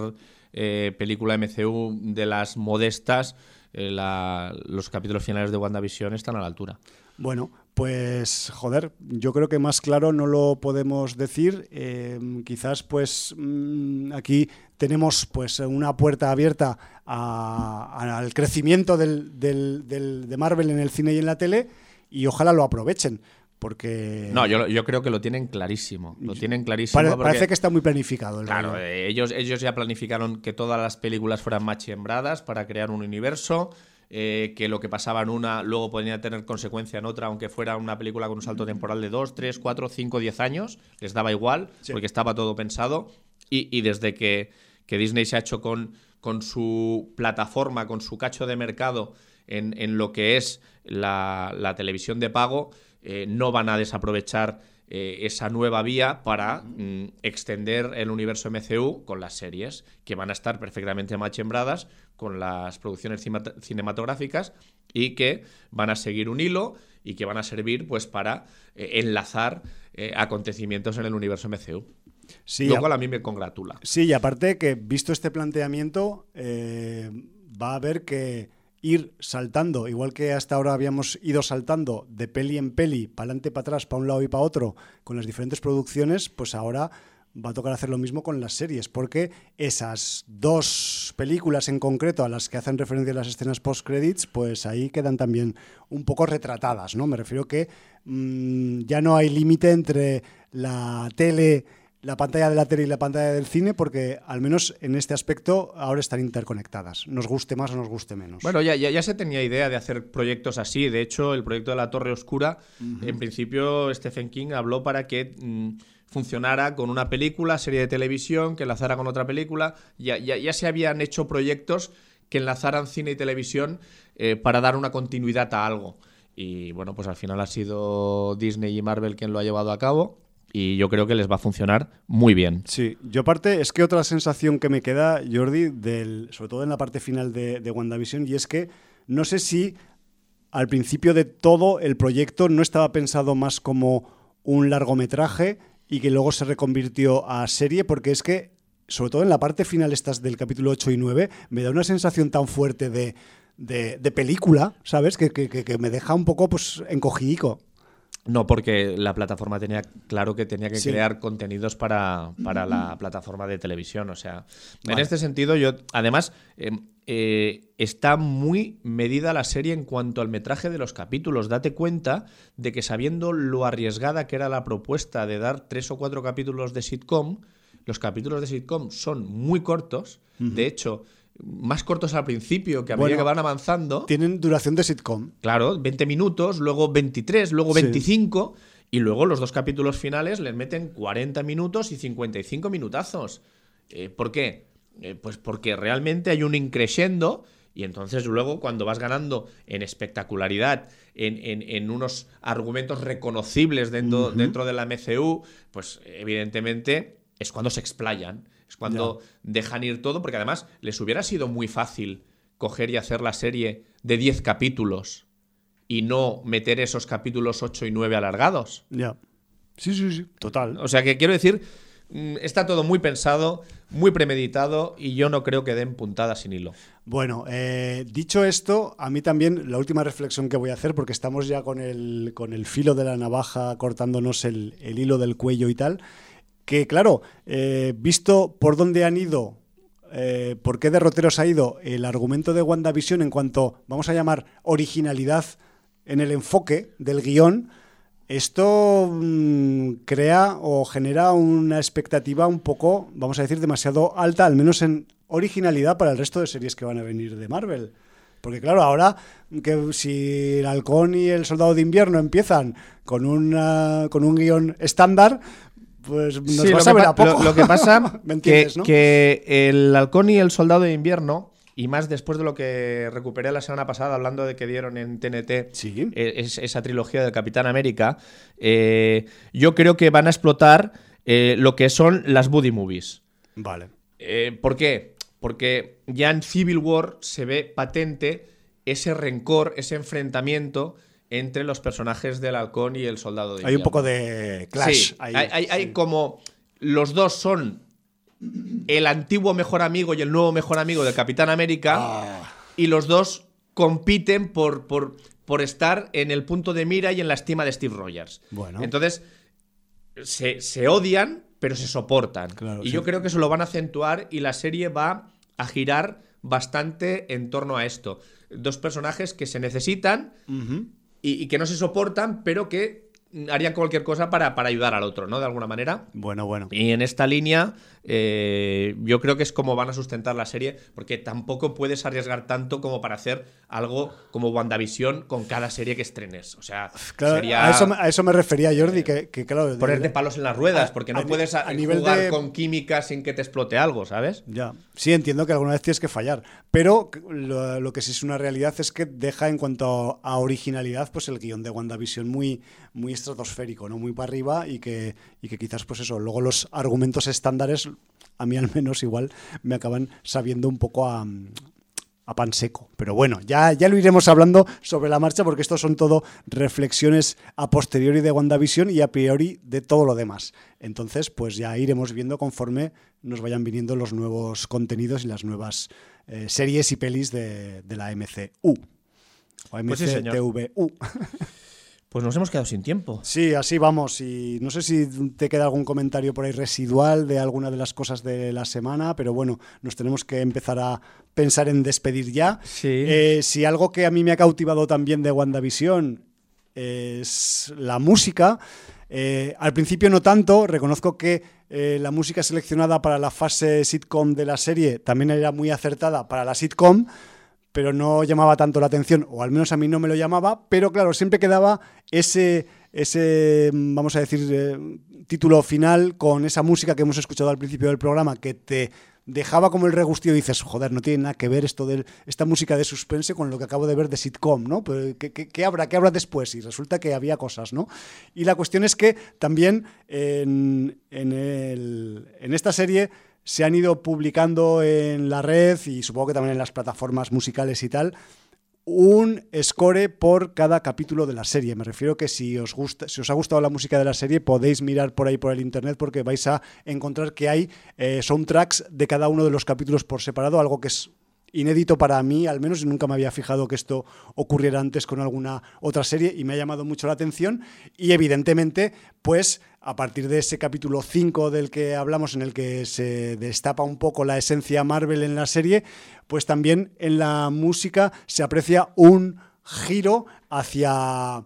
eh, película MCU de las modestas, eh, los capítulos finales de WandaVision están a la altura. Bueno, pues joder, yo creo que más claro no lo podemos decir. Eh, quizás pues mm, aquí tenemos pues una puerta abierta al crecimiento del, de Marvel en el cine y en la tele y ojalá lo aprovechen. Porque. No, yo, creo que lo tienen clarísimo. Lo tienen clarísimo. Parece que está muy planificado. El claro, eh, ellos, ellos ya planificaron que todas las películas fueran machembradas para crear un universo. Eh, que lo que pasaba en una luego podría tener consecuencia en otra, aunque fuera una película con un salto temporal de 2, 3, 4, 5, 10 años, les daba igual, porque estaba todo pensado. Y, desde que, Disney se ha hecho con, con, su plataforma, con su cacho de mercado en, lo que es la, televisión de pago, eh, no van a desaprovechar eh, esa nueva vía para mm, extender el universo MCU con las series, que van a estar perfectamente machembradas con las producciones cinematográficas y que van a seguir un hilo y que van a servir pues para eh, enlazar eh, acontecimientos en el universo MCU. Sí, lo cual a mí me congratula. Sí, y aparte que visto este planteamiento, va a haber que ir saltando, igual que hasta ahora habíamos ido saltando de peli en peli, para adelante, para atrás, para un lado y para otro, con las diferentes producciones, pues ahora va a tocar hacer lo mismo con las series, porque esas dos películas en concreto a las que hacen referencia las escenas post-credits, pues ahí quedan también un poco retratadas, ¿no? Me refiero que mm, ya no hay límite entre la tele la pantalla de la tele y la pantalla del cine porque al menos en este aspecto ahora están interconectadas, nos guste más o nos guste menos. Bueno, ya, ya, se tenía idea de hacer proyectos así, de hecho el proyecto de la Torre Oscura, en principio Stephen King habló para que mm, funcionara con una película, serie de televisión, que enlazara con otra película, ya, ya, ya se habían hecho proyectos que enlazaran cine y televisión eh, para dar una continuidad a algo. Y bueno, pues al final ha sido Disney y Marvel quien lo ha llevado a cabo y yo creo que les va a funcionar muy bien. Sí, yo aparte, es que otra sensación que me queda, Jordi, del, sobre todo en la parte final de, de WandaVision, y es que no sé si al principio de todo el proyecto no estaba pensado más como un largometraje y que luego se reconvirtió a serie, porque es que, sobre todo en la parte final estas del capítulo 8 y 9, me da una sensación tan fuerte de, de, película, ¿sabes? Que, que, que, me deja un poco pues encogidico. No, porque la plataforma tenía claro que tenía que crear contenidos para, la plataforma de televisión. O sea, en este sentido, yo. Además, em, eh, está muy medida la serie en cuanto al metraje de los capítulos. Date cuenta de que sabiendo lo arriesgada que era la propuesta de dar tres o cuatro capítulos de sitcom, los capítulos de sitcom son muy cortos. De hecho, más cortos al principio, que a medida que van avanzando. Tienen duración de sitcom. Claro, 20 minutos, luego 23, luego 25, y luego los dos capítulos finales les meten 40 minutos y 55 minutazos. Eh, ¿Por qué? Eh, pues porque realmente hay un increyendo. Y entonces luego cuando vas ganando en espectacularidad, en, unos argumentos reconocibles dentro, dentro de la MCU, pues evidentemente es cuando se explayan. Es cuando dejan ir todo, porque además les hubiera sido muy fácil coger y hacer la serie de 10 capítulos y no meter esos capítulos 8 y 9 alargados. Ya. Sí, sí, sí, total. O sea que quiero decir, mm, está todo muy pensado, muy premeditado y yo no creo que den puntadas sin hilo. Bueno, eh, dicho esto, a mí también la última reflexión que voy a hacer, porque estamos ya con el, con el filo de la navaja cortándonos el, el hilo del cuello y tal, que claro, eh, visto por dónde han ido, eh, por qué derroteros ha ido el argumento de WandaVision en cuanto, vamos a llamar, originalidad en el enfoque del guion, esto mm, crea o genera una expectativa un poco, vamos a decir, demasiado alta, al menos en originalidad para el resto de series que van a venir de Marvel. Porque claro, ahora que si el halcón y el soldado de invierno empiezan con, con un guion estándar, pues nos va a saber a poco. Lo, que pasa que, que el halcón y el soldado de invierno y más después de lo que recuperé la semana pasada hablando de que dieron en TNT eh, esa trilogía del Capitán América, eh, yo creo que van a explotar eh, lo que son las buddy movies. Vale. ¿Por qué? Porque ya en Civil War se ve patente ese rencor, ese enfrentamiento entre los personajes del halcón y el soldado de Hay un poco de clash. hay, hay como los dos son el antiguo mejor amigo y el nuevo mejor amigo del Capitán América. Ah. Y los dos compiten por, por, por, estar en el punto de mira y en la estima de Steve Rogers. Bueno. Entonces, se, odian, pero se soportan. y yo creo que eso lo van a acentuar y la serie va a girar bastante en torno a esto. Dos personajes que se necesitan y, que no se soportan, pero que harían cualquier cosa para, para ayudar al otro, ¿no? De alguna manera. Bueno, bueno. Y en esta línea eh, yo creo que es como van a sustentar la serie, porque tampoco puedes arriesgar tanto como para hacer algo como WandaVision con cada serie que estrenes. O sea, a, eso, me refería Jordi, que, claro. Ponerte palos en las ruedas, porque no puedes a, nivel jugar con química sin que te explote algo, ¿sabes? Ya. Sí, entiendo que alguna vez tienes que fallar. Pero lo, que sí es una realidad es que deja en cuanto a originalidad, pues el guion de WandaVision muy, muy estratosférico, ¿no? Muy para arriba y que, y que quizás, pues eso, luego los argumentos estándares a mí al menos igual me acaban sabiendo un poco a, pan seco. Pero bueno, ya, ya lo iremos hablando sobre la marcha porque estos son todo reflexiones a posteriori de WandaVision y a priori de todo lo demás. Entonces, pues ya iremos viendo conforme nos vayan viniendo los nuevos contenidos y las nuevas eh, series y pelis de, la MCU. O MCTVU. Pues Pues nos hemos quedado sin tiempo. Sí, así vamos. Y no sé si te queda algún comentario por ahí residual de alguna de las cosas de la semana, pero bueno, nos tenemos que empezar a pensar en despedir ya. Sí. Eh, si algo que a mí me ha cautivado también de WandaVision es la música. Eh, al principio no tanto, reconozco que eh, la música seleccionada para la fase sitcom de la serie también era muy acertada para la sitcom pero no llamaba tanto la atención, o al menos a mí no me lo llamaba, pero claro, siempre quedaba ese, ese vamos a decir, eh, título final con esa música que hemos escuchado al principio del programa, que te dejaba como el regustillo y dices, joder, no tiene nada que ver esto de esta música de suspense con lo que acabo de ver de sitcom, ¿no? ¿Qué, habrá, ¿Qué habrá después? Y resulta que había cosas, ¿no? Y la cuestión es que también en, en, el, en esta serie se han ido publicando en la red y supongo que también en las plataformas musicales y tal, un score por cada capítulo de la serie. Me refiero que si os gusta, si os ha gustado la música de la serie, podéis mirar por ahí por el internet porque vais a encontrar que hay eh, soundtracks de cada uno de los capítulos por separado, algo que es inédito para mí, al menos nunca me había fijado que esto ocurriera antes con alguna otra serie y me ha llamado mucho la atención. Y evidentemente pues a partir de ese capítulo 5 del que hablamos en el que se destapa un poco la esencia Marvel en la serie, pues también en la música se aprecia un giro hacia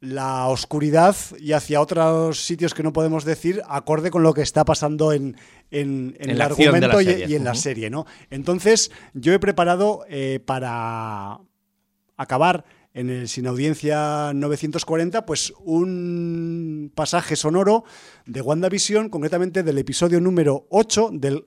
la oscuridad y hacia otros sitios que no podemos decir, acorde con lo que está pasando en, el argumento y, en la serie. ¿no? Entonces, yo he preparado eh, para acabar en el Sin Audiencia 940, pues un pasaje sonoro de WandaVision, concretamente del episodio número 8, del,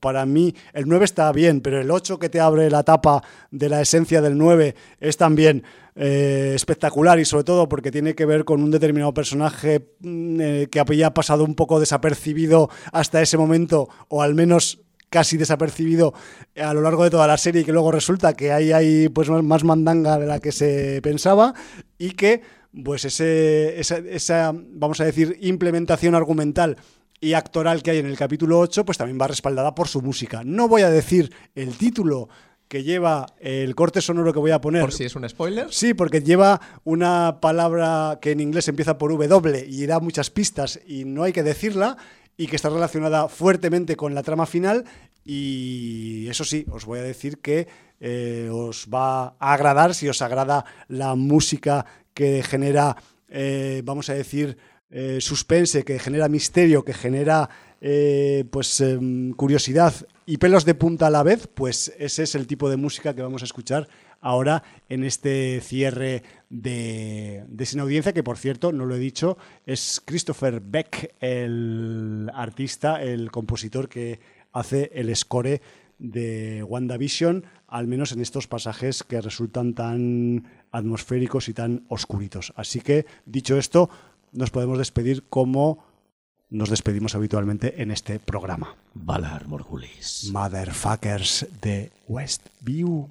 para mí el 9 está bien, pero el 8 que te abre la tapa de la esencia del 9 es también eh, espectacular y sobre todo porque tiene que ver con un determinado personaje mm, eh, que había pasado un poco desapercibido hasta ese momento, o al menos casi desapercibido a lo largo de toda la serie y que luego resulta que ahí hay pues más mandanga de la que se pensaba y que pues ese, esa, esa, vamos a decir, implementación argumental y actoral que hay en el capítulo 8, pues también va respaldada por su música. No voy a decir el título que lleva el corte sonoro que voy a poner. ¿Por si es un spoiler? Sí, porque lleva una palabra que en inglés empieza por W y da muchas pistas y no hay que decirla y que está relacionada fuertemente con la trama final. Y eso sí, os voy a decir que eh, os va a agradar si os agrada la música que genera, eh, vamos a decir, eh, suspense, que genera misterio, que genera pues em, curiosidad y pelos de punta a la vez, pues ese es el tipo de música que vamos a escuchar ahora en este cierre de, de Sin Audiencia, que por cierto, no lo he dicho, es Christopher Beck, el artista, el compositor que hace el score de WandaVision, al menos en estos pasajes que resultan tan atmosféricos y tan oscuritos. Así que, dicho esto, nos podemos despedir como nos despedimos habitualmente en este programa. Valar Morgulis. Motherfuckers de Westview.